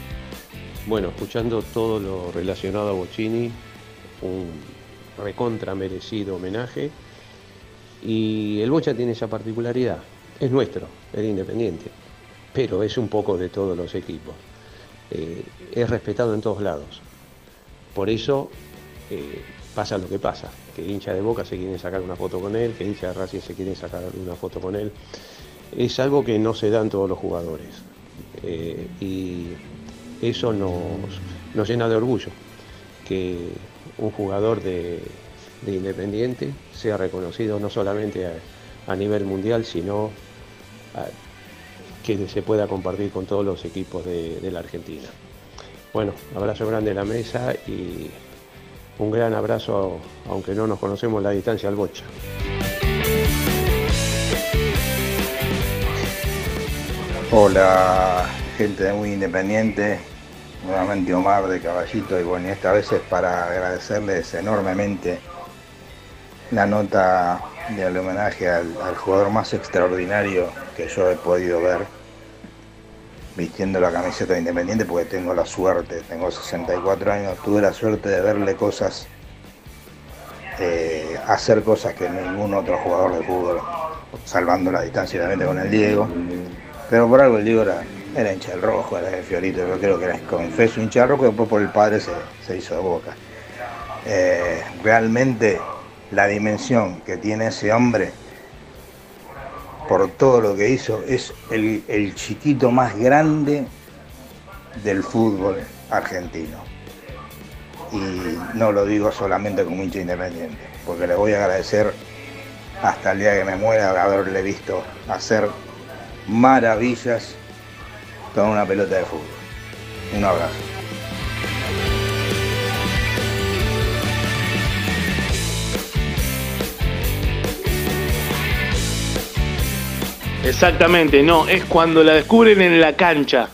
Bueno, escuchando todo lo relacionado a Bocini, un recontra merecido homenaje. Y el Bocha tiene esa particularidad, es nuestro, es independiente, pero es un poco de todos los equipos. Eh, es respetado en todos lados. Por eso eh, pasa lo que pasa, que hincha de Boca se quieren sacar una foto con él, que hincha de Racing se quieren sacar una foto con él. Es algo que no se da en todos los jugadores. Eh, y eso nos, nos llena de orgullo, que un jugador de, de Independiente sea reconocido no solamente a, a nivel mundial, sino a- que se pueda compartir con todos los equipos de, la Argentina. Bueno, abrazo grande a la mesa y un gran abrazo, aunque no nos conocemos la distancia al Bocha. Hola, gente de Muy Independiente, nuevamente Omar de Caballito y bueno, esta vez es para agradecerles enormemente la nota del homenaje al jugador más extraordinario que yo he podido ver vistiendo la camiseta de Independiente porque tengo la suerte, tengo 64 años, tuve la suerte de verle cosas, eh, hacer cosas que ningún otro jugador de fútbol, salvando la distancia obviamente con el Diego, pero por algo el Diego era, era hincha del rojo, era de Fiorito, yo creo que era confeso hincha del rojo y después por el padre se, se hizo de boca. Eh, realmente la dimensión que tiene ese hombre por todo lo que hizo es el, chiquito más grande del fútbol argentino. Y no lo digo solamente como hincha independiente, porque le voy a agradecer hasta el día que me muera haberle visto hacer maravillas con una pelota de fútbol. Un abrazo. Exactamente, no, es cuando la descubren en la cancha,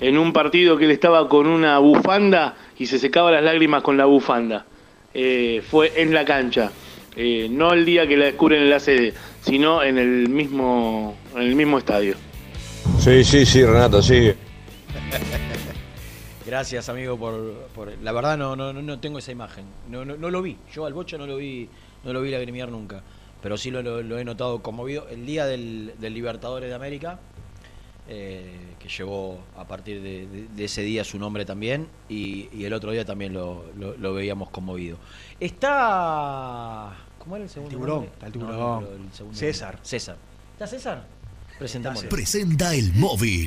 en un partido que él estaba con una bufanda y se secaba las lágrimas con la bufanda. Eh, fue en la cancha, Eh, no el día que la descubren en la sede, sino en el mismo, en el mismo estadio. Sí, sí, sí, Renato, sigue. Gracias, amigo, por, por- la verdad no, no, no- no tengo esa imagen. No, no, no lo vi. Yo al Bocha no lo vi, no lo vi lagrimear nunca. Pero sí lo, lo- lo he notado conmovido. El día del, del Libertadores de América, eh, que llevó a partir de, de- de ese día su nombre también, y, y el otro día también lo, lo- lo veíamos conmovido. Está. ¿Cómo era el segundo tiburón, está el tiburón. pero el segundo César. César. ¿Está César? Presentámoslo. Presenta el móvil.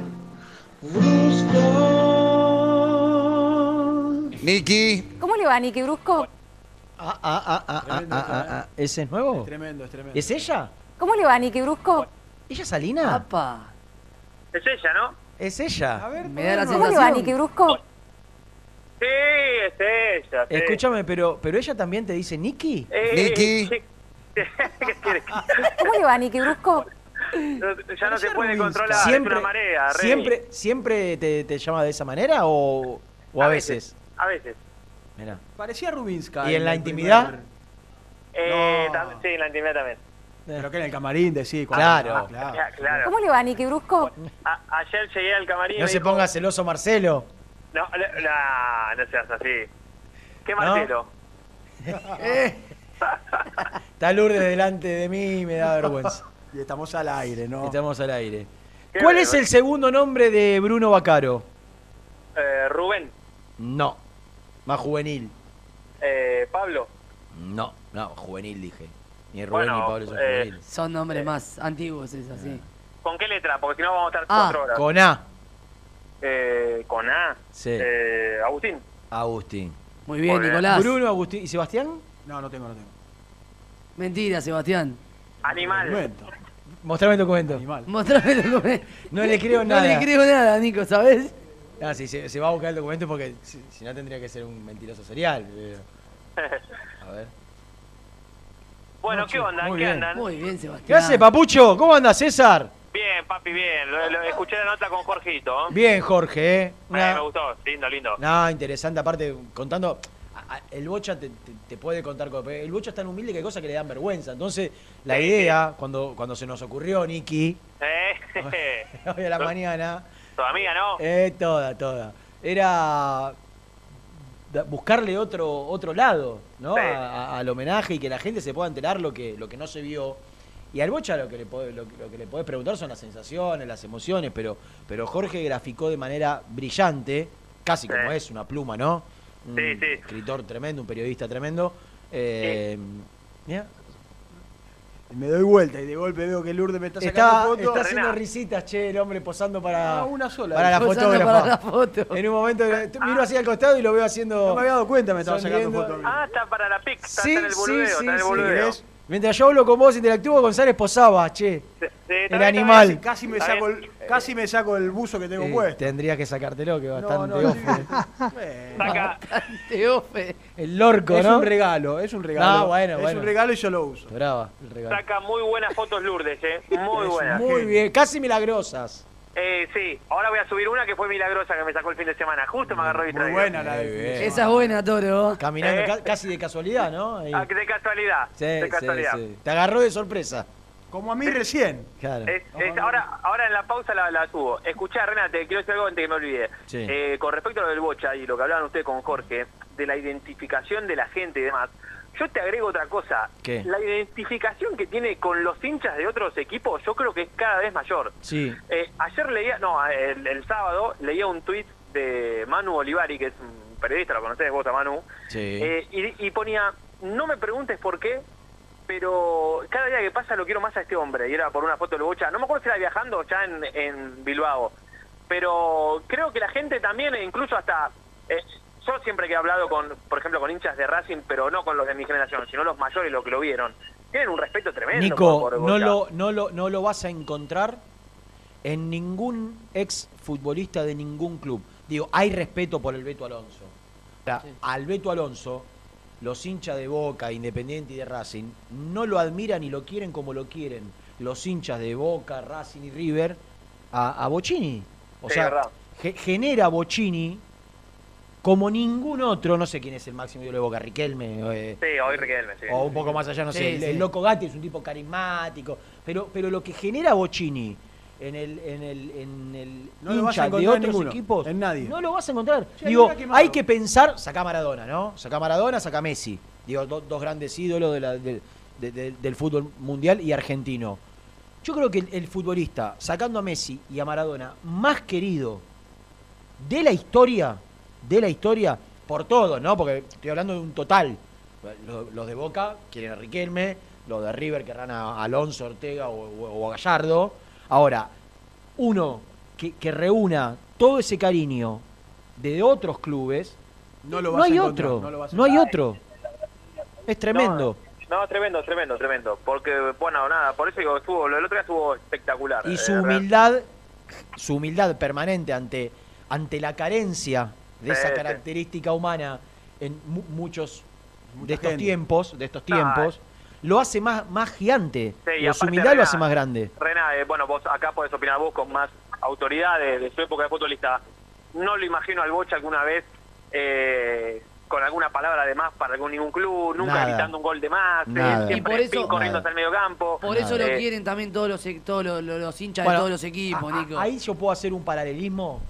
Brusco. Niki. ¿Cómo le va, Niki Brusco? Ah, ah, ah, ah, ah, ah, ah, ah. ¿Ese es nuevo? Es tremendo, es tremendo. ¿Es ella? ¿Cómo le va, Niki Brusco? ¿Ella Salina? Apa. Es ella, ¿no? ¿Es ella? A ver, Me da la ¿Cómo le va. Niki Brusco? Sí, es ella. sí. Escúchame, pero, pero ella también te dice Niki. Eh, sí. [LAUGHS] ¿Qué quieres? [LAUGHS] ¿Cómo le va, Niki Brusco? No- ya no se puede controlar, Siempre, es una marea, Rey. siempre, siempre te, te llama de esa manera o, o a, veces. A veces. Mirá. Parecía Rubinska. ¿Y en la intimidad? Eh, No. sí, en la intimidad también. Pero que en el camarín decís. Claro. Ah, claro. Claro. ¿Cómo le va, Niki Brusco? A- ayer llegué al camarín No se dijo, ponga celoso Marcelo. No, no, no, no seas así. ¿Qué Marcelo? [LAUGHS] [LAUGHS] Está Lourdes delante de mí y me da vergüenza. Y estamos al aire, ¿no? Estamos al aire. ¿Cuál es el segundo nombre de Bruno Bacaro? Eh, Rubén, No. Más juvenil. eh, Pablo, No, no, juvenil dije. Ni Rubén Bueno, ni Pablo son eh, juveniles. Son nombres más antiguos, es así. ¿con qué letra? Porque si no vamos a estar Ah, cuatro horas. Con A. Eh, con A. Sí. Eh, Agustín. Agustín. Muy bien, Muy bien. Nicolás. Bruno, Agustín. ¿Y Sebastián? No, no tengo, no tengo. Mentira, Sebastián. Animal. Documento. Mostrame el documento. Animal. Mostrame el documento. No le creo [LAUGHS] No nada. le creo nada, Nico, ¿sabes? Ah, sí, se, se va a buscar el documento porque si, si no tendría que ser un mentiroso serial. pero- [LAUGHS] A ver. bueno, ¿qué onda? muy ¿Qué bien. andan? Muy bien, ¿Qué Sebastián. hace, Papucho? ¿Cómo anda, César? Bien, papi, bien. Lo- lo- escuché la nota con Jorgito. Bien, Jorge, ¿eh? Eh, Una- me gustó, lindo, lindo. No, interesante, aparte, contando. El Bocha te, te- te puede contar cosas. El Bocha es tan humilde que hay cosas que le dan vergüenza. Entonces, la idea, cuando, cuando se nos ocurrió, Niki, Eh, [LAUGHS] hoy a la mañana, amiga, ¿no? eh, toda, toda, era buscarle otro otro lado, ¿no? Sí. A- a- al homenaje y que la gente se pueda enterar lo que, lo que no se vio. Y al Bocha lo que le podés, lo, lo que le podés preguntar son las sensaciones, las emociones, pero, pero Jorge graficó de manera brillante, casi como es una pluma, ¿no? Un Sí, sí. escritor tremendo, un periodista tremendo. Eh, mirá, Me doy vuelta y de golpe veo que Lourdes me está sacando Está, fotos. está haciendo risitas, che, el hombre posando para, Ah, una sola. para la fotógrafa. para la foto. En un momento miro así al costado y lo veo haciendo. No me había dado cuenta, me estaba sacando fotos. Ah, está para la pic, está, Sí, está en el sí, boludeo, sí, está en el sí, boludeo. Mientras yo hablo con vos, interactúo, González posaba, che. El animal. Casi me, saco el, casi me saco el buzo que tengo Eh, puesto. tendrías que sacártelo, que bastante no, no, ofe. Saca, Te ofe. El lorco, es ¿no? un regalo, es un regalo. Ah, bueno, es bueno. un regalo y yo lo uso. Brava, el regalo. saca muy buenas fotos Lourdes, eh. [LAUGHS] Muy Es buenas. Muy bien, casi milagrosas. Eh, sí, ahora voy a subir una que fue milagrosa que me sacó el fin de semana. Justo me agarró Muy distraído. buena la Muy de bien. Esa es buena, Toro. Caminando Eh. ca- casi de casualidad, ¿no? Ahí. Ah, de casualidad. Sí, de sí, casualidad. sí. Te agarró de sorpresa. Como a mí recién. Claro. Es- es- ahora, ahora en la pausa la, la subo. Escuchá, Renate, quiero decir algo antes que me olvide. Sí. Eh, con respecto a lo del bocha y lo que hablaban ustedes con Jorge, de la identificación de la gente y demás, yo te agrego otra cosa. ¿Qué? La identificación que tiene con los hinchas de otros equipos, yo creo que es cada vez mayor. Sí. Eh, ayer leía, no, el, el sábado leía un tuit de Manu Olivari, que es un periodista, lo conocés vos a Manu, Sí. eh, y, y ponía, no me preguntes por qué, pero cada día que pasa lo quiero más a este hombre. Y era por una foto de Bocha. No me acuerdo si era viajando ya en, en Bilbao. Pero creo que la gente también, e incluso hasta... eh, yo siempre que he hablado con, por ejemplo, con hinchas de Racing, pero no con los de mi generación, sino los mayores, los que lo vieron, tienen un respeto tremendo. Nico, por- por no lo, no, lo, no lo vas a encontrar en ningún ex futbolista de ningún club. Digo, hay respeto por el Beto Alonso. O sea, Al Beto Alonso, los hinchas de Boca, Independiente y de Racing, no lo admiran y lo quieren como lo quieren los hinchas de Boca, Racing y River a, a Bocini. O Sí, sea, ge- genera Bocini como ningún otro, no sé quién es el máximo ídolo de Boca, Riquelme, eh, Sí, hoy Riquelme, sí. o un poco más allá, no Sí, sé, el, sí. el loco Gatti es un tipo carismático, pero, pero lo que genera Bocini en el, en el, en el No lo vas hincha a de encontrar en otros ninguno, equipos, en nadie. no lo vas a encontrar. Sí, Digo, hay que pensar, saca Maradona, ¿no? Saca Maradona, saca Messi. Digo, do- dos grandes ídolos de la- de- de- de- del fútbol mundial y argentino. Yo creo que el, el futbolista, sacando a Messi y a Maradona, más querido de la historia, de la historia, por todo, ¿no? Porque estoy hablando de un total. Los, los de Boca quieren a Riquelme, los de River querrán a Alonso, Ortega o, o- o a Gallardo. Ahora, uno que, que reúna todo ese cariño de otros clubes, No lo no vas hay a otro, no lo vas a no hay otro. Es tremendo. No, tremendo, tremendo, tremendo. Porque, bueno, nada, por eso digo, estuvo, lo del otro día estuvo espectacular. y eh, su humildad, su humildad permanente ante, ante la carencia de esa Sí, sí. característica humana en mu- muchos Mucha de estos gente. tiempos, de estos tiempos, lo hace más, más gigante. Sí, y su humildad lo hace más grande. Rená, eh, bueno, vos acá podés opinar vos con más autoridad de, de su época de futbolista. No lo imagino al Bocha alguna vez eh, con alguna palabra de más para algún ningún club, nunca Nada. gritando un gol de más, eh, siempre Y por eso- corriendo Nada. hasta el medio campo. Por eso lo Eh, quieren también todos los, todos los, hinchas Bueno, de todos los equipos, a- Nico. Ahí yo puedo hacer un paralelismo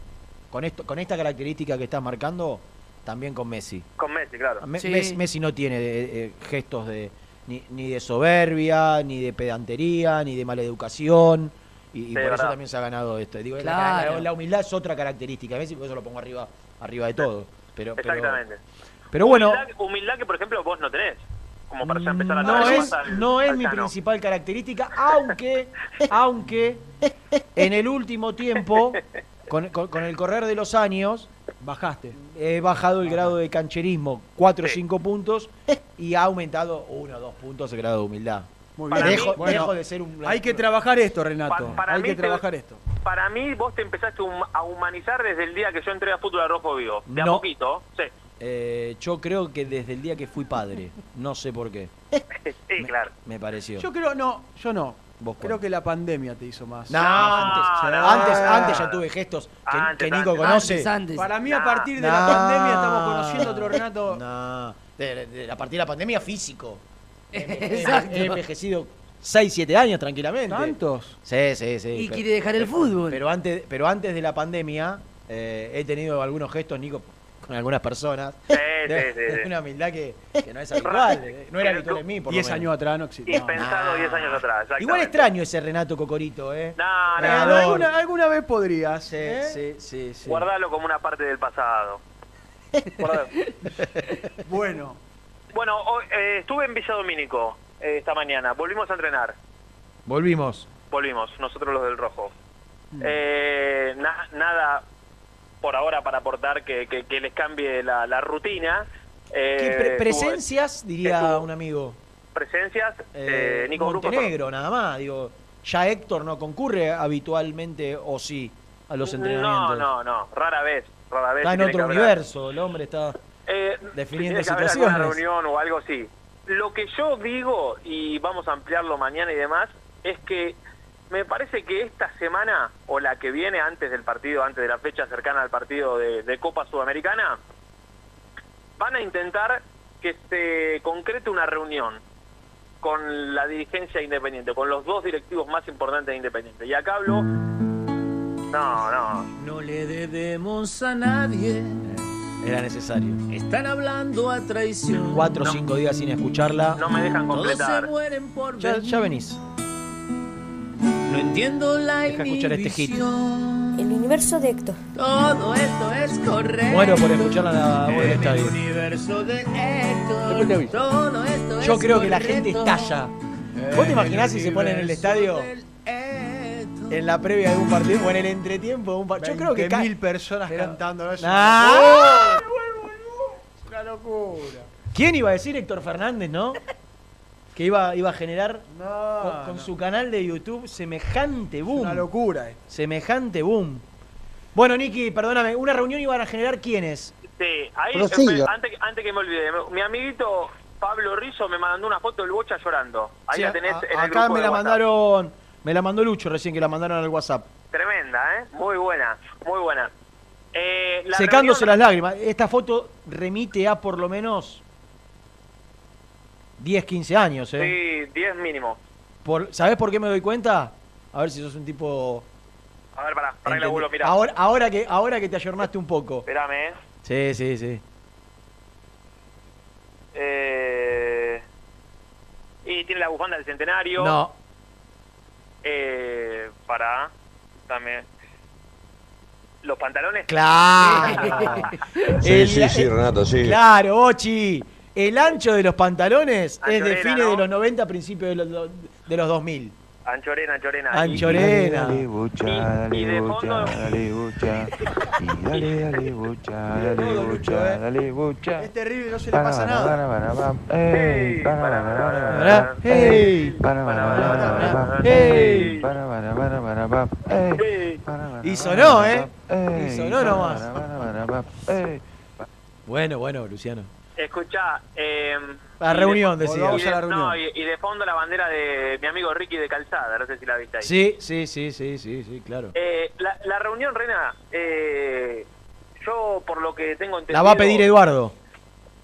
con esto, con esta característica que estás marcando. también con Messi. Con Messi, claro. Me- Messi, Messi no tiene eh, eh, gestos de ni, ni de soberbia, ni de pedantería, ni de mala educación. Y, por eso también se ha ganado esto. Digo, la- Claro. la, la humildad es otra característica de Messi, por eso lo pongo arriba, arriba de todo. Pero, Exactamente. pero bueno, Humildad, humildad que, por ejemplo, vos no tenés. Como para ya empezar a no es, al- no es al mi principal característica, aunque, aunque [LAUGHS] en el último tiempo, con, con- con el correr de los años, bajaste. He bajado el grado de cancherismo 4 o 5 puntos y ha aumentado 1 o 2 puntos el grado de humildad. Muy bien. dejo, Bueno, dejo de ser un... Hay que trabajar esto, Renato. Pa- para hay mí que te- trabajar esto. Para mí, vos te empezaste a humanizar desde el día que yo entré a Fútbol al Rojo Vivo. De a No. poquito, sí. Eh, yo creo que desde el día que fui padre, no sé por qué, [LAUGHS] Sí, claro. me pareció. Yo creo, no, yo no. ¿Vos Creo que la pandemia te hizo más. No, más- antes, antes, antes ya tuve gestos que, Antes, que Nico antes. conoce. Antes, antes. Para mí, a partir de la pandemia, estamos conociendo otro Renato. No, de, de- a partir de la pandemia físico. [LAUGHS] Exacto. He envejecido 6, 7 años tranquilamente. ¿Tantos? Sí, sí, sí. Y pero- quiere dejar el fútbol. Pero antes, pero antes de la pandemia eh, he tenido algunos gestos, Nico, con algunas personas. Sí, [LAUGHS] de, sí, sí, de una humildad que, que no es habitual. eh, No era habitual en mí, por lo 10 menos. años atrás no existía. Impensado 10 años atrás. Igual extraño ese Renato Cocorito, ¿eh? No, no, Alor. alguna, alguna vez podrías. Sí, ¿eh? sí, sí, sí. Guardalo como una parte del pasado. [LAUGHS] Bueno, bueno, hoy, eh, estuve en Villa Domínico eh, esta mañana. Volvimos a entrenar. Volvimos. Volvimos, nosotros los del Rojo. Mm. Eh, na- nada por ahora para aportar que, que- que les cambie la, la rutina. Eh, ¿Qué pre- estuvo- presencias, diría estuvo- un amigo? Presencias, Eh, eh, Nico Montenegro, nada más. Digo, ya Héctor no concurre habitualmente, o sí, a los entrenamientos. No, no, no, rara vez, rara vez. Está en otro hablar. universo, el hombre está Eh, definiendo tiene que haber alguna situaciones. reunión o algo así. Lo que yo digo, y vamos a ampliarlo mañana y demás, es que me parece que esta semana, o la que viene antes del partido, antes de la fecha cercana al partido de, de Copa Sudamericana, van a intentar que se concrete una reunión con la dirigencia independiente, con los dos directivos más importantes de Independiente. Y acá hablo... No, no. No le debemos a nadie. Era necesario. Están hablando a traición. Cuatro o cinco días sin escucharla. No me dejan Todos se completar. mueren por Ya, venir. ya venís. No entiendo la Deja escuchar este hit. El universo de Héctor. Todo esto es correcto. Muero por escucharla en la voz del En el estadio. universo de Héctor. Todo esto Yo es creo que la gente estalla. ¿Vos te imaginás si se pone en el estadio en la previa de un partido o en el entretiempo de un partido? Yo creo que mil personas Pero- cantando. Ah. Una locura. ¿Quién iba a decir Héctor Fernández, no? Que iba, iba a generar No, con, con no. su canal de YouTube semejante boom. Una locura. eh. Semejante boom. Bueno, Nicky, perdóname, ¿una reunión iban a generar quiénes? Sí, ahí, eh, antes, antes que me olvide, mi amiguito Pablo Rizzo me mandó una foto del Bocha llorando. Ahí Sí, la tenés a- en el acá grupo me la WhatsApp. mandaron, me la mandó Lucho recién que la mandaron al WhatsApp. Tremenda, ¿eh? Muy buena, muy buena. Eh, la Secándose reunión- las lágrimas. Esta foto remite a por lo menos 10, 15 años, ¿eh? Sí, 10 mínimo. Por, ¿Sabés por qué me doy cuenta? A ver si sos un tipo... A ver, pará, pará que la entendi- vuelvo a mirar. ahora, ahora, que, ahora que te ayornaste un poco. Espérame, ¿eh? Sí, sí, sí. Eh, Y tiene la bufanda del centenario. No. Eh, para, dame. Los pantalones. Claro. [LAUGHS] Sí, El- sí, sí, Renato, sí. Claro, Ochi. El ancho de los pantalones es de Anchorena, fines ¿no? de los 90, principios de los, de los 2000. Anchorena, Anchorena. Anchorena. Y, y de fondo. dale, bucha. Y dale, dale, bucha, dale, bucha, dale, bucha. Es terrible, no se le pasa nada. Para, para, para, ey, para, para, para, para, Pará, hey. para, para, para, para, para, Hey. para, para, para, para, para, ey, para, para, Y sonó, ¿eh? ey, Y sonó nomás. ey. Bueno, bueno, Luciano. Escucha, eh, La y reunión, de, decía. y de- a la reunión. No, y, y de fondo la bandera de mi amigo Ricky de Calzada, no sé si la viste ahí. Sí, sí, sí, sí, sí, sí, claro. Eh, la, la reunión, Rena, eh, yo por lo que tengo entendido... La va a pedir Eduardo.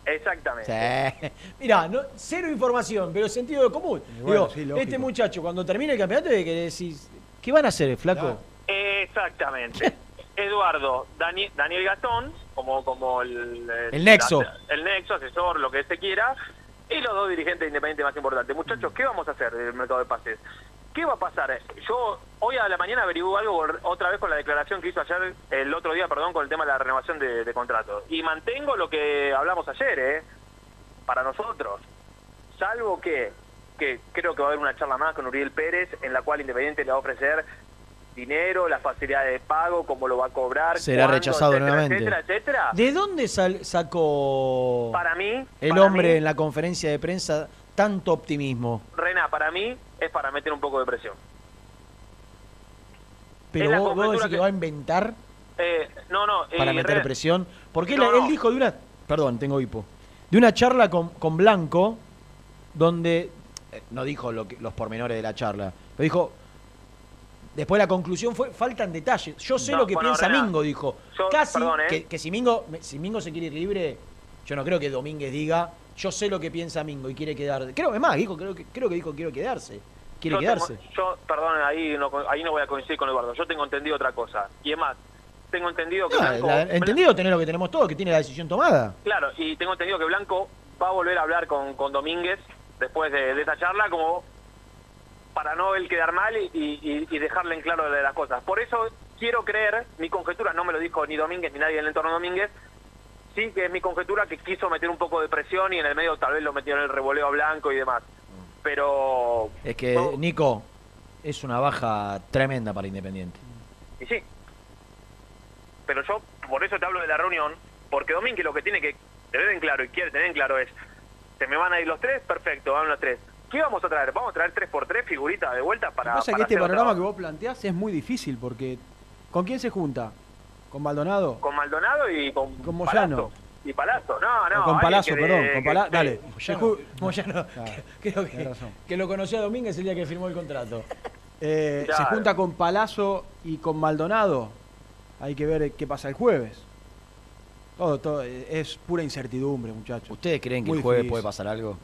Exactamente. Sí. [LAUGHS] Mirá, no, cero información, pero sentido de común. bueno, Digo, sí, lógico. este muchacho, cuando termine el campeonato, que decís, ¿qué van a hacer, flaco? Exactamente. [LAUGHS] Eduardo, Dani- Daniel Gastón como, como el, El nexo. la- el nexo, asesor, lo que se quiera, y los dos dirigentes independientes más importantes. Muchachos, ¿qué vamos a hacer del mercado de pases? ¿Qué va a pasar? Yo hoy a la mañana averigué algo otra vez con la declaración que hizo ayer, el otro día, perdón, con el tema de la renovación de, de contrato. Y mantengo lo que hablamos ayer, ¿eh? Para nosotros. Salvo que, que creo que va a haber una charla más con Uriel Pérez, en la cual Independiente le va a ofrecer dinero, las facilidades de pago, cómo lo va a cobrar. Será cuándo, rechazado etcétera, nuevamente. Etcétera, etcétera. ¿De dónde sal- sacó Para mí, el para hombre mí, en la conferencia de prensa tanto optimismo? Rena, para mí es para meter un poco de presión. Pero Es la vos, vos decís que que- va a inventar Eh, no, no. para eh, meter Rena, presión. Porque él, No, él no. dijo de una. Perdón, tengo hipo. De una charla con, con Blanco, donde. eh, No dijo lo que- los pormenores de la charla, pero dijo. Después la conclusión fue, faltan detalles. Yo sé No, lo que bueno, piensa Mingo, dijo. yo- Casi perdón, ¿eh? que, que si, Mingo, si Mingo se quiere ir libre, yo no creo que Domínguez diga, yo sé lo que piensa Mingo y quiere quedar. Creo que más, dijo, creo que, creo que dijo quiero quedarse. Quiere yo quedarse. tengo- yo, perdón, ahí no, ahí no voy a coincidir con Eduardo. Yo tengo entendido otra cosa. Y es más, tengo entendido que Blanco... la- entendido tener lo que tenemos todos, que tiene la decisión tomada. Claro, y tengo entendido que Blanco va a volver a hablar con, con Domínguez después de, de esa charla como para no él quedar mal y, y- y dejarle en claro de las cosas. Por eso quiero creer, mi conjetura no me lo dijo ni Domínguez ni nadie del entorno Domínguez, sí que es mi conjetura que quiso meter un poco de presión y en el medio tal vez lo metió en el revoleo a Blanco y demás. Pero, Es que, Nico, es una baja tremenda para Independiente. y sí. Pero yo, por eso te hablo de la reunión, porque Domínguez lo que tiene que tener en claro y quiere tener en claro es, se me van a ir los tres, perfecto, van los tres. ¿Qué vamos a traer? ¿Vamos a traer tres por tres figuritas de vuelta para... Lo que pasa para que este hacer panorama que vos planteás es muy difícil porque ¿con quién se junta? ¿Con Maldonado? Con Maldonado y con, Con Moyano. Palazzo. Y Palazzo, no, no. O con Palazzo, que perdón, con Palazzo. Dale. [LAUGHS] Moyano, Claro, creo que, lo conoció a Domínguez el día que firmó el contrato. [LAUGHS] Eh, Se junta con Palazzo y con Maldonado. Hay que ver qué pasa el jueves. Todo, todo, es pura incertidumbre, muchachos. ¿Ustedes creen que Muy el jueves difícil. puede pasar algo?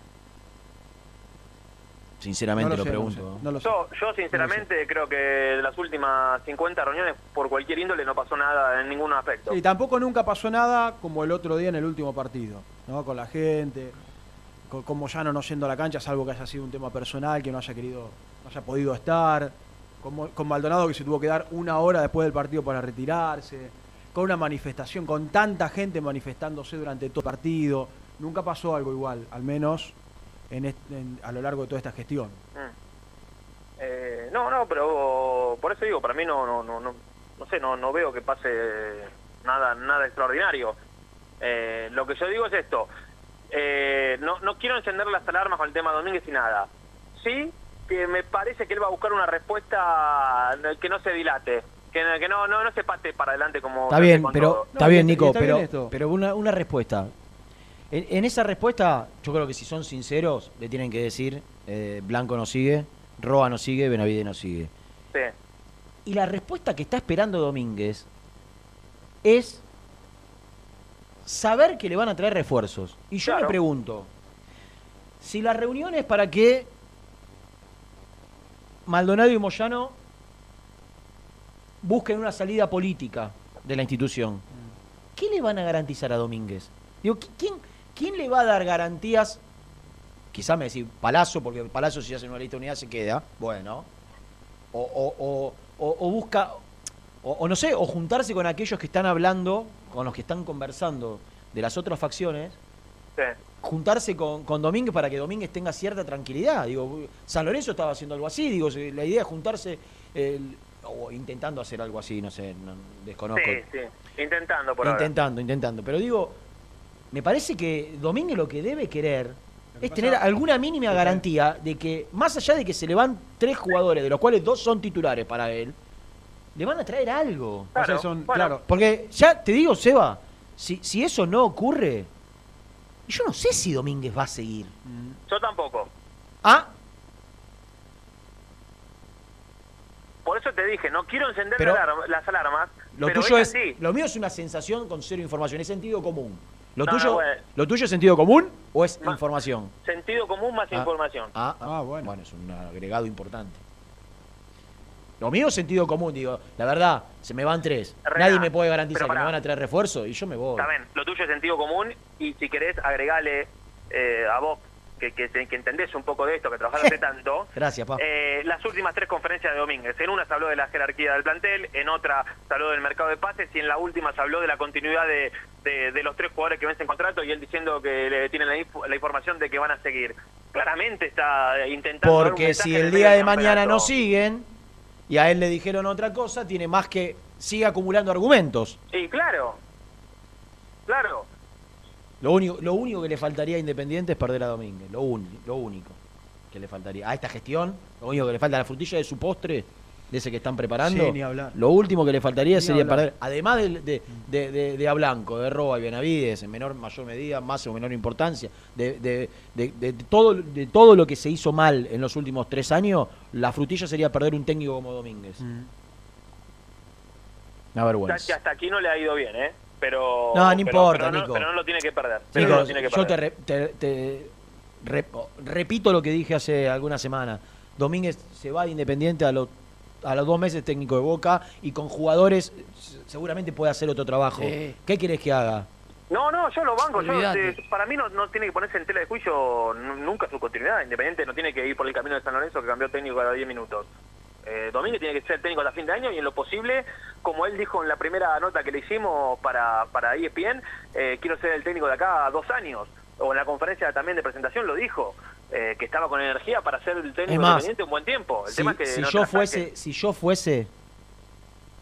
Sinceramente No lo, lo sé, no pregunto. sé, no lo sé. Yo, yo sinceramente creo que de las últimas 50 reuniones, por cualquier índole, no pasó nada en ningún aspecto. Y tampoco nunca pasó nada como el otro día en el último partido, ¿no? Con la gente, con, con Moyano no yendo a la cancha, salvo que haya sido un tema personal, que no haya querido, no haya podido estar, con, con Maldonado que se tuvo que dar una hora después del partido para retirarse, con una manifestación, con tanta gente manifestándose durante todo el partido. Nunca pasó algo igual, al menos en a lo largo de toda esta gestión. Mm. Eh, no, no, pero por eso digo, para mí no, no, no, no, no sé, no, no veo que pase nada, nada extraordinario. Eh, lo que yo digo es esto, eh, no, no quiero encender las alarmas con el tema Domínguez y nada. Sí, que me parece que él va a buscar una respuesta que no se dilate, que, que no, no, no se pate para adelante como... Está bien, pero todo. está bien, Nico, está pero, pero una, una respuesta. En, en esa respuesta, yo creo que si son sinceros, le tienen que decir eh, Blanco no sigue, Roa no sigue, Benavide no sigue. Sí. Y la respuesta que está esperando Domínguez es saber que le van a traer refuerzos. Y yo me pregunto, si la reunión es para que Maldonado y Moyano busquen una salida política de la institución, ¿qué le van a garantizar a Domínguez? Digo, ¿qui- ¿quién, quién le va a dar garantías? Quizá me decís Palazzo, porque Palazzo si hace una lista de unidad se queda. Bueno. O, o- o- o- o busca, o, no sé, o juntarse con aquellos que están hablando, con los que están conversando de las otras facciones, Sí. juntarse con, con Domínguez para que Domínguez tenga cierta tranquilidad. Digo, San Lorenzo estaba haciendo algo así, digo, la idea es juntarse o intentando hacer algo así, no sé, no- desconozco. Sí, sí, intentando por ahora. intentando, intentando. Pero digo, me parece que Domínguez lo que debe querer es tener alguna mínima garantía de que, más allá de que se le van tres jugadores, de los cuales dos son titulares para él, le van a traer algo. O sea, son- claro, Porque ya te digo, Seba, si, si eso no ocurre, yo no sé si Domínguez va a seguir. Yo tampoco. Ah, Por eso te dije, no quiero encender Pero- las alarmas, lo pero tuyo es, así. lo mío es una sensación con cero información, es sentido común. ¿Lo, No, tuyo, bueno. ¿Lo tuyo es sentido común o es información? Sentido común más Ah. información. Ah, ah, bueno. es un agregado importante. Lo mío es sentido común, digo, la verdad, se me van tres. Nadie me puede garantizar que me van a traer refuerzo y yo me voy. Está bien, lo tuyo es sentido común y si querés agregale eh, a vos que, que, que entendés un poco de esto, que trabajaste [LAUGHS] tanto, Gracias, pa. eh, las últimas tres conferencias de Domínguez. En una se habló de la jerarquía del plantel, en otra se habló del mercado de pases y en la última se habló de la continuidad de, de- de los tres jugadores que vencen contrato y él diciendo que le tienen la, la información de que van a seguir. Claramente está intentando... dar un Porque si el día de mañana no siguen y a él le dijeron otra cosa, tiene más que sigue acumulando argumentos. Y claro, claro. Lo único, lo único que le faltaría a Independiente es perder a Domínguez. Lo, uni- lo único que le faltaría. A esta gestión, lo único que le falta a la frutilla de su postre, de ese que están preparando. Sí, ni hablar. Lo último que le faltaría Ni sería hablar. perder. Además de, de, de, de- de a Blanco, de Roa y Benavides, en menor mayor medida, más o menor importancia, de, de, de- de todo, de todo lo que se hizo mal en los últimos tres años, la frutilla sería perder un técnico como Domínguez. Una Ya vergüenza. que hasta aquí no le ha ido bien, ¿eh? Pero, No, no importa, pero Nico. pero no lo tiene que perder. pero no lo tiene que yo te, perder. re- te- te rep- repito lo que dije hace algunas semanas. Domínguez se va de Independiente a los a los dos meses técnico de Boca y con jugadores seguramente puede hacer otro trabajo. Sí. ¿Qué querés que haga? No, no, yo lo banco. Yo, eh, para mí no, no tiene que ponerse en tela de juicio nu- nunca su continuidad. Independiente no tiene que ir por el camino de San Lorenzo que cambió técnico cada 10 minutos. Eh, Domínguez tiene que ser técnico hasta fin de año y en lo posible, como él dijo en la primera nota que le hicimos para, para ESPN, eh, quiero ser el técnico de acá a dos años. O en la conferencia también de presentación lo dijo, eh, que estaba con energía para ser el técnico Es más, independiente un buen tiempo. El Si, tema es que si no yo fuese, si yo fuese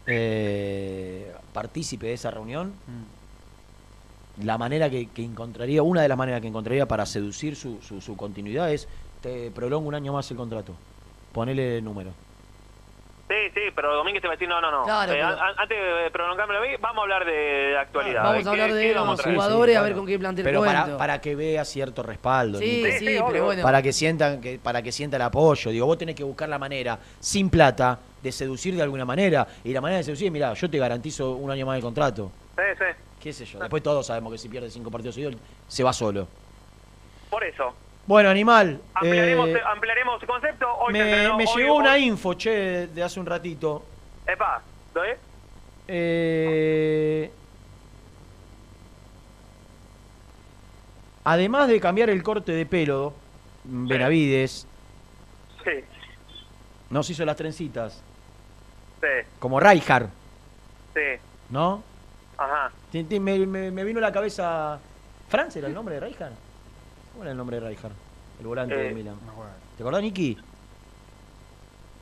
eh, partícipe de esa reunión, la manera que, que encontraría, una de las maneras que encontraría para seducir su, su, su continuidad es te prolongo un año más el contrato. Ponele el número. Sí, sí, pero Domínguez te va a decir, no, no, no. Claro, Eh, pero- an- an- antes de prolongármelo a mí, vamos a hablar de, de actualidad. Vamos ¿Qué- a hablar qué de vamos los a traer? jugadores, a claro. ver con qué plantel Pero para, cuento. para que vea cierto respaldo. Sí, Nico. sí, Sí, pero obvio. bueno. para que sientan que para que sienta el apoyo digo vos tenés que buscar la manera sin plata de seducir de alguna manera y la manera de seducir mira yo te garantizo un año más de contrato Sí, sí. qué sé yo después todos sabemos que si pierde cinco partidos seguidos se va solo Por eso. Bueno animal Ampliaremos, eh, ampliaremos el concepto. Hoy me, entrenó- me hoy- llegó una hoy- info che de hace un ratito Epa, ¿lo es? Eh, además de cambiar el corte de pelo Benavides Sí, nos hizo las trencitas sí, como Rijkaard sí. ¿no? Ajá. Me, me- me vino a la cabeza. ¿Franz era el nombre de Rijkaard? ¿Cómo era el nombre de Rijkaard? El volante Eh, de Milan. ¿Te acordás, Niki?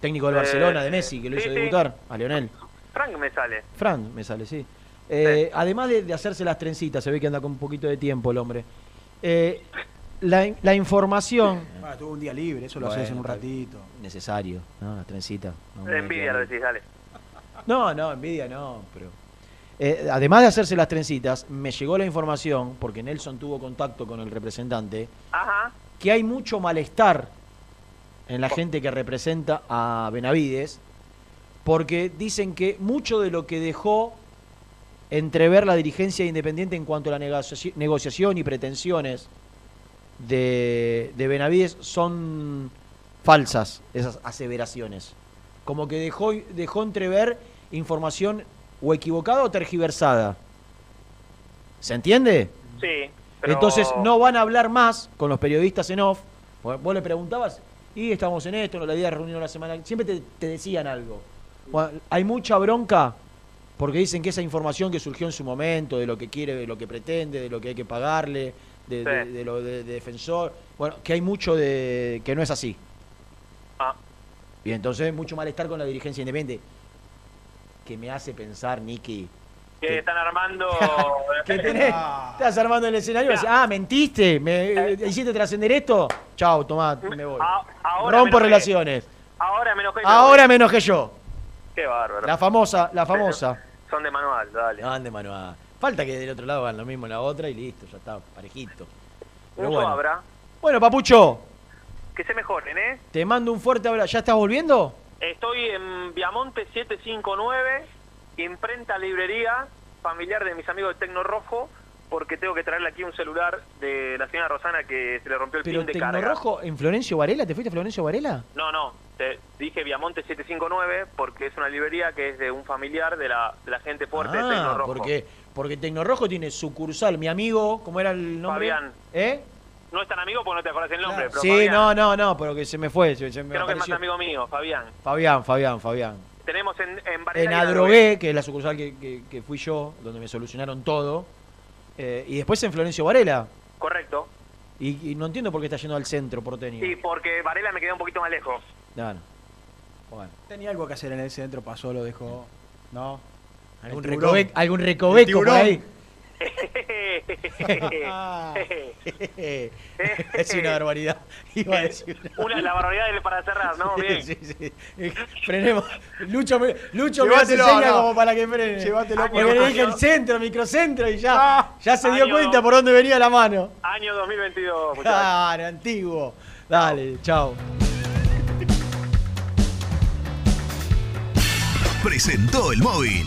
Técnico del Eh, Barcelona, de Messi, que lo sí, hizo sí. debutar a Lionel. Frank me sale. Franz me sale, sí. Eh, Además de, de hacerse las trencitas, se ve que anda con un poquito de tiempo el hombre. Eh, la, la información. Ah, tuvo un día libre, eso lo Bueno, haces en un ratito. Necesario, ¿no? La trencita. No, Envidia lo decís, dale. No, no, envidia no, pero... Eh, además de hacerse las trencitas, me llegó la información, porque Nelson tuvo contacto con el representante, Ajá. que hay mucho malestar en la gente que representa a Benavides, porque dicen que mucho de lo que dejó entrever la dirigencia de Independiente en cuanto a la negocia- negociación y pretensiones de, de Benavides son falsas, esas aseveraciones. Como que dejó, dejó entrever información o equivocada o tergiversada. ¿Se entiende? Sí. pero- Entonces no van a hablar más con los periodistas en off. Vos le preguntabas, y estamos en esto, la idea de reunión la semana. Siempre te, te decían algo. Bueno, hay mucha bronca porque dicen que esa información que surgió en su momento, de lo que quiere, de lo que pretende, de lo que hay que pagarle, de, de- de lo de, de defensor, bueno, que hay mucho de que no es así. Ah. Y entonces mucho malestar con la dirigencia independiente. Que me hace pensar, Nicky, Que están armando... [LAUGHS] que tenés, estás armando el escenario ah, mentiste, me hiciste trascender esto, chau, tomá, me voy. A- ahora Rompo me relaciones. Ahora me enojé. y me Ahora voy. me enojé yo. Qué bárbaro. La famosa, la famosa. Son de manual, dale. No ande manual. Falta que del otro lado hagan lo mismo en la otra y listo, ya está, parejito. Pero bueno. habrá. Bueno, Papucho, Que se mejoren, ¿eh? te mando un fuerte abrazo. ¿Ya estás volviendo? Estoy en Viamonte 759, imprenta librería familiar de mis amigos de Tecno Rojo, porque tengo que traerle aquí un celular de la señora Rosana que se le rompió el Pero pin de carga. Tecnorrojo en Florencio Varela, ¿te fuiste a Florencio Varela? No, no, te dije Viamonte 759 porque es una librería que es de un familiar de la, de la gente fuerte de Tecno Ah, Rojo. porque, porque Tecnorrojo tiene sucursal. Mi amigo, ¿cómo era el nombre? Fabián. ¿Eh? No es tan amigo porque no te acordás el nombre, pero Sí, Fabián. no, no, no, pero que se me fue. se- se me Creo que es más amigo mío, Fabián. Fabián, Fabián, Fabián. Tenemos en, en Varela En Adrogué, que es la sucursal que, que- que fui yo, donde me solucionaron todo. Eh, y después en Florencio Varela. Correcto. Y, y no entiendo por qué está yendo al centro porteño. Sí, porque Varela me queda un poquito más lejos. No, no. Bueno. Tenía algo que hacer en el centro, pasó, lo dejó. No. ¿Algún, recoveco, algún recoveco por ahí? [LAUGHS] es una barbaridad. Iba a decir una- Una, la barbaridad del- para cerrar, ¿no? Bien. Sí, sí, sí. Frenemos. Lucho me, Lucho me hace no. como para que frene. Llévatelo Porque por le año. dije el centro, microcentro y ya, ya se dio Año- cuenta por dónde venía la mano. Año 2022, muchachos. Claro, antiguo. Dale, chao. presentó el móvil.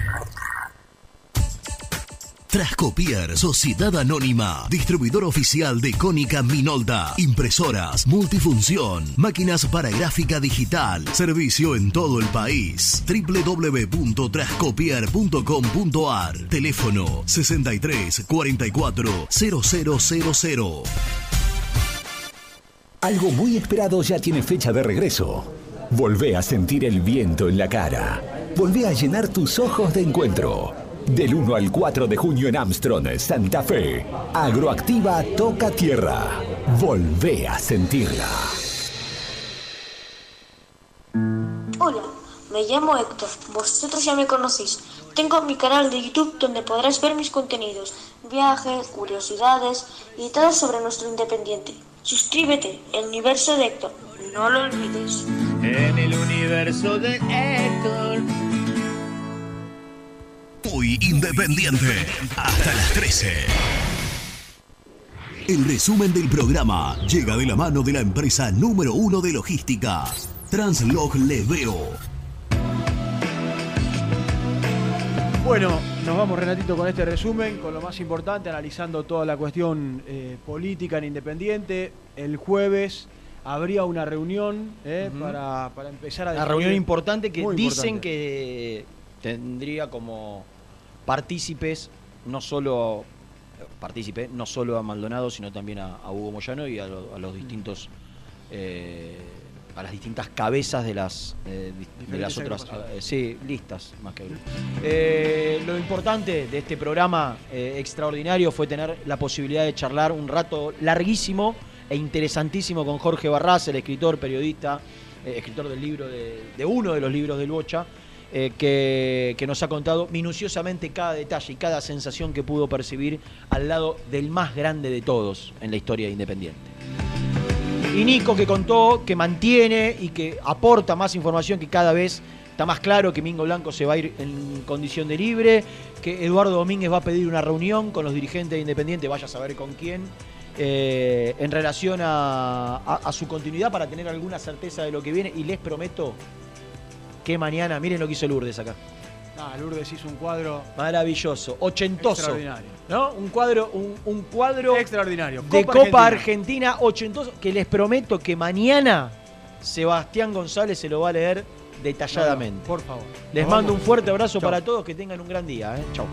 Trascopier, Sociedad Anónima, distribuidor oficial de Cónica Minolta, impresoras, multifunción, máquinas para gráfica digital, servicio en todo el país. www.trascopier.com.ar, teléfono 63 44 0000. Algo muy esperado ya tiene fecha de regreso. Volvé a sentir el viento en la cara. Volvé a llenar tus ojos de encuentro. Del 1 al 4 de junio en Armstrong, Santa Fe. Agroactiva toca tierra. Volvé a sentirla. Hola, me llamo Héctor. Vosotros ya me conocéis. Tengo mi canal de YouTube donde podrás ver mis contenidos, viajes, curiosidades y todo sobre nuestro independiente. Suscríbete, el universo de Héctor. No lo olvides. En el universo de Héctor. Muy independiente. Hasta las 13. El resumen del programa llega de la mano de la empresa número uno de logística, Translog Leveo. Bueno, nos vamos Renatito con este resumen, con lo más importante, analizando toda la cuestión eh, política en Independiente. El jueves habría una reunión eh, para, para empezar a... Una reunión importante que Muy dicen importante. que tendría como partícipes no solo partícipe no solo a Maldonado sino también a, a Hugo Moyano y a, lo- a los distintos eh, a las distintas cabezas de las eh, de las otras eh, sí listas más que. Eh, lo importante de este programa extraordinario fue tener la posibilidad de charlar un rato larguísimo e interesantísimo con Jorge Barras, el escritor, periodista, escritor del libro de, de uno de los libros del Bocha, eh, que, nos ha contado minuciosamente cada detalle y cada sensación que pudo percibir al lado del más grande de todos en la historia de Independiente. Y Nico que contó, que mantiene y que aporta más información que cada vez está más claro que Mingo Blanco se va a ir en condición de libre, que Eduardo Domínguez va a pedir una reunión con los dirigentes de Independiente, vaya a saber con quién, eh, en relación a su continuidad para tener alguna certeza de lo que viene. Y les prometo que mañana, miren lo que hizo Lourdes acá. Ah, Lourdes hizo un cuadro Maravilloso, ochentoso. extraordinario. ¿No? Un cuadro, un, un cuadro Extraordinario. de Copa Argentina. Argentina. ochentoso, que les prometo que mañana Sebastián González se lo va a leer detalladamente. por favor. Les mando un fuerte abrazo Chau. para todos, que tengan un gran día. ¿eh? Chau.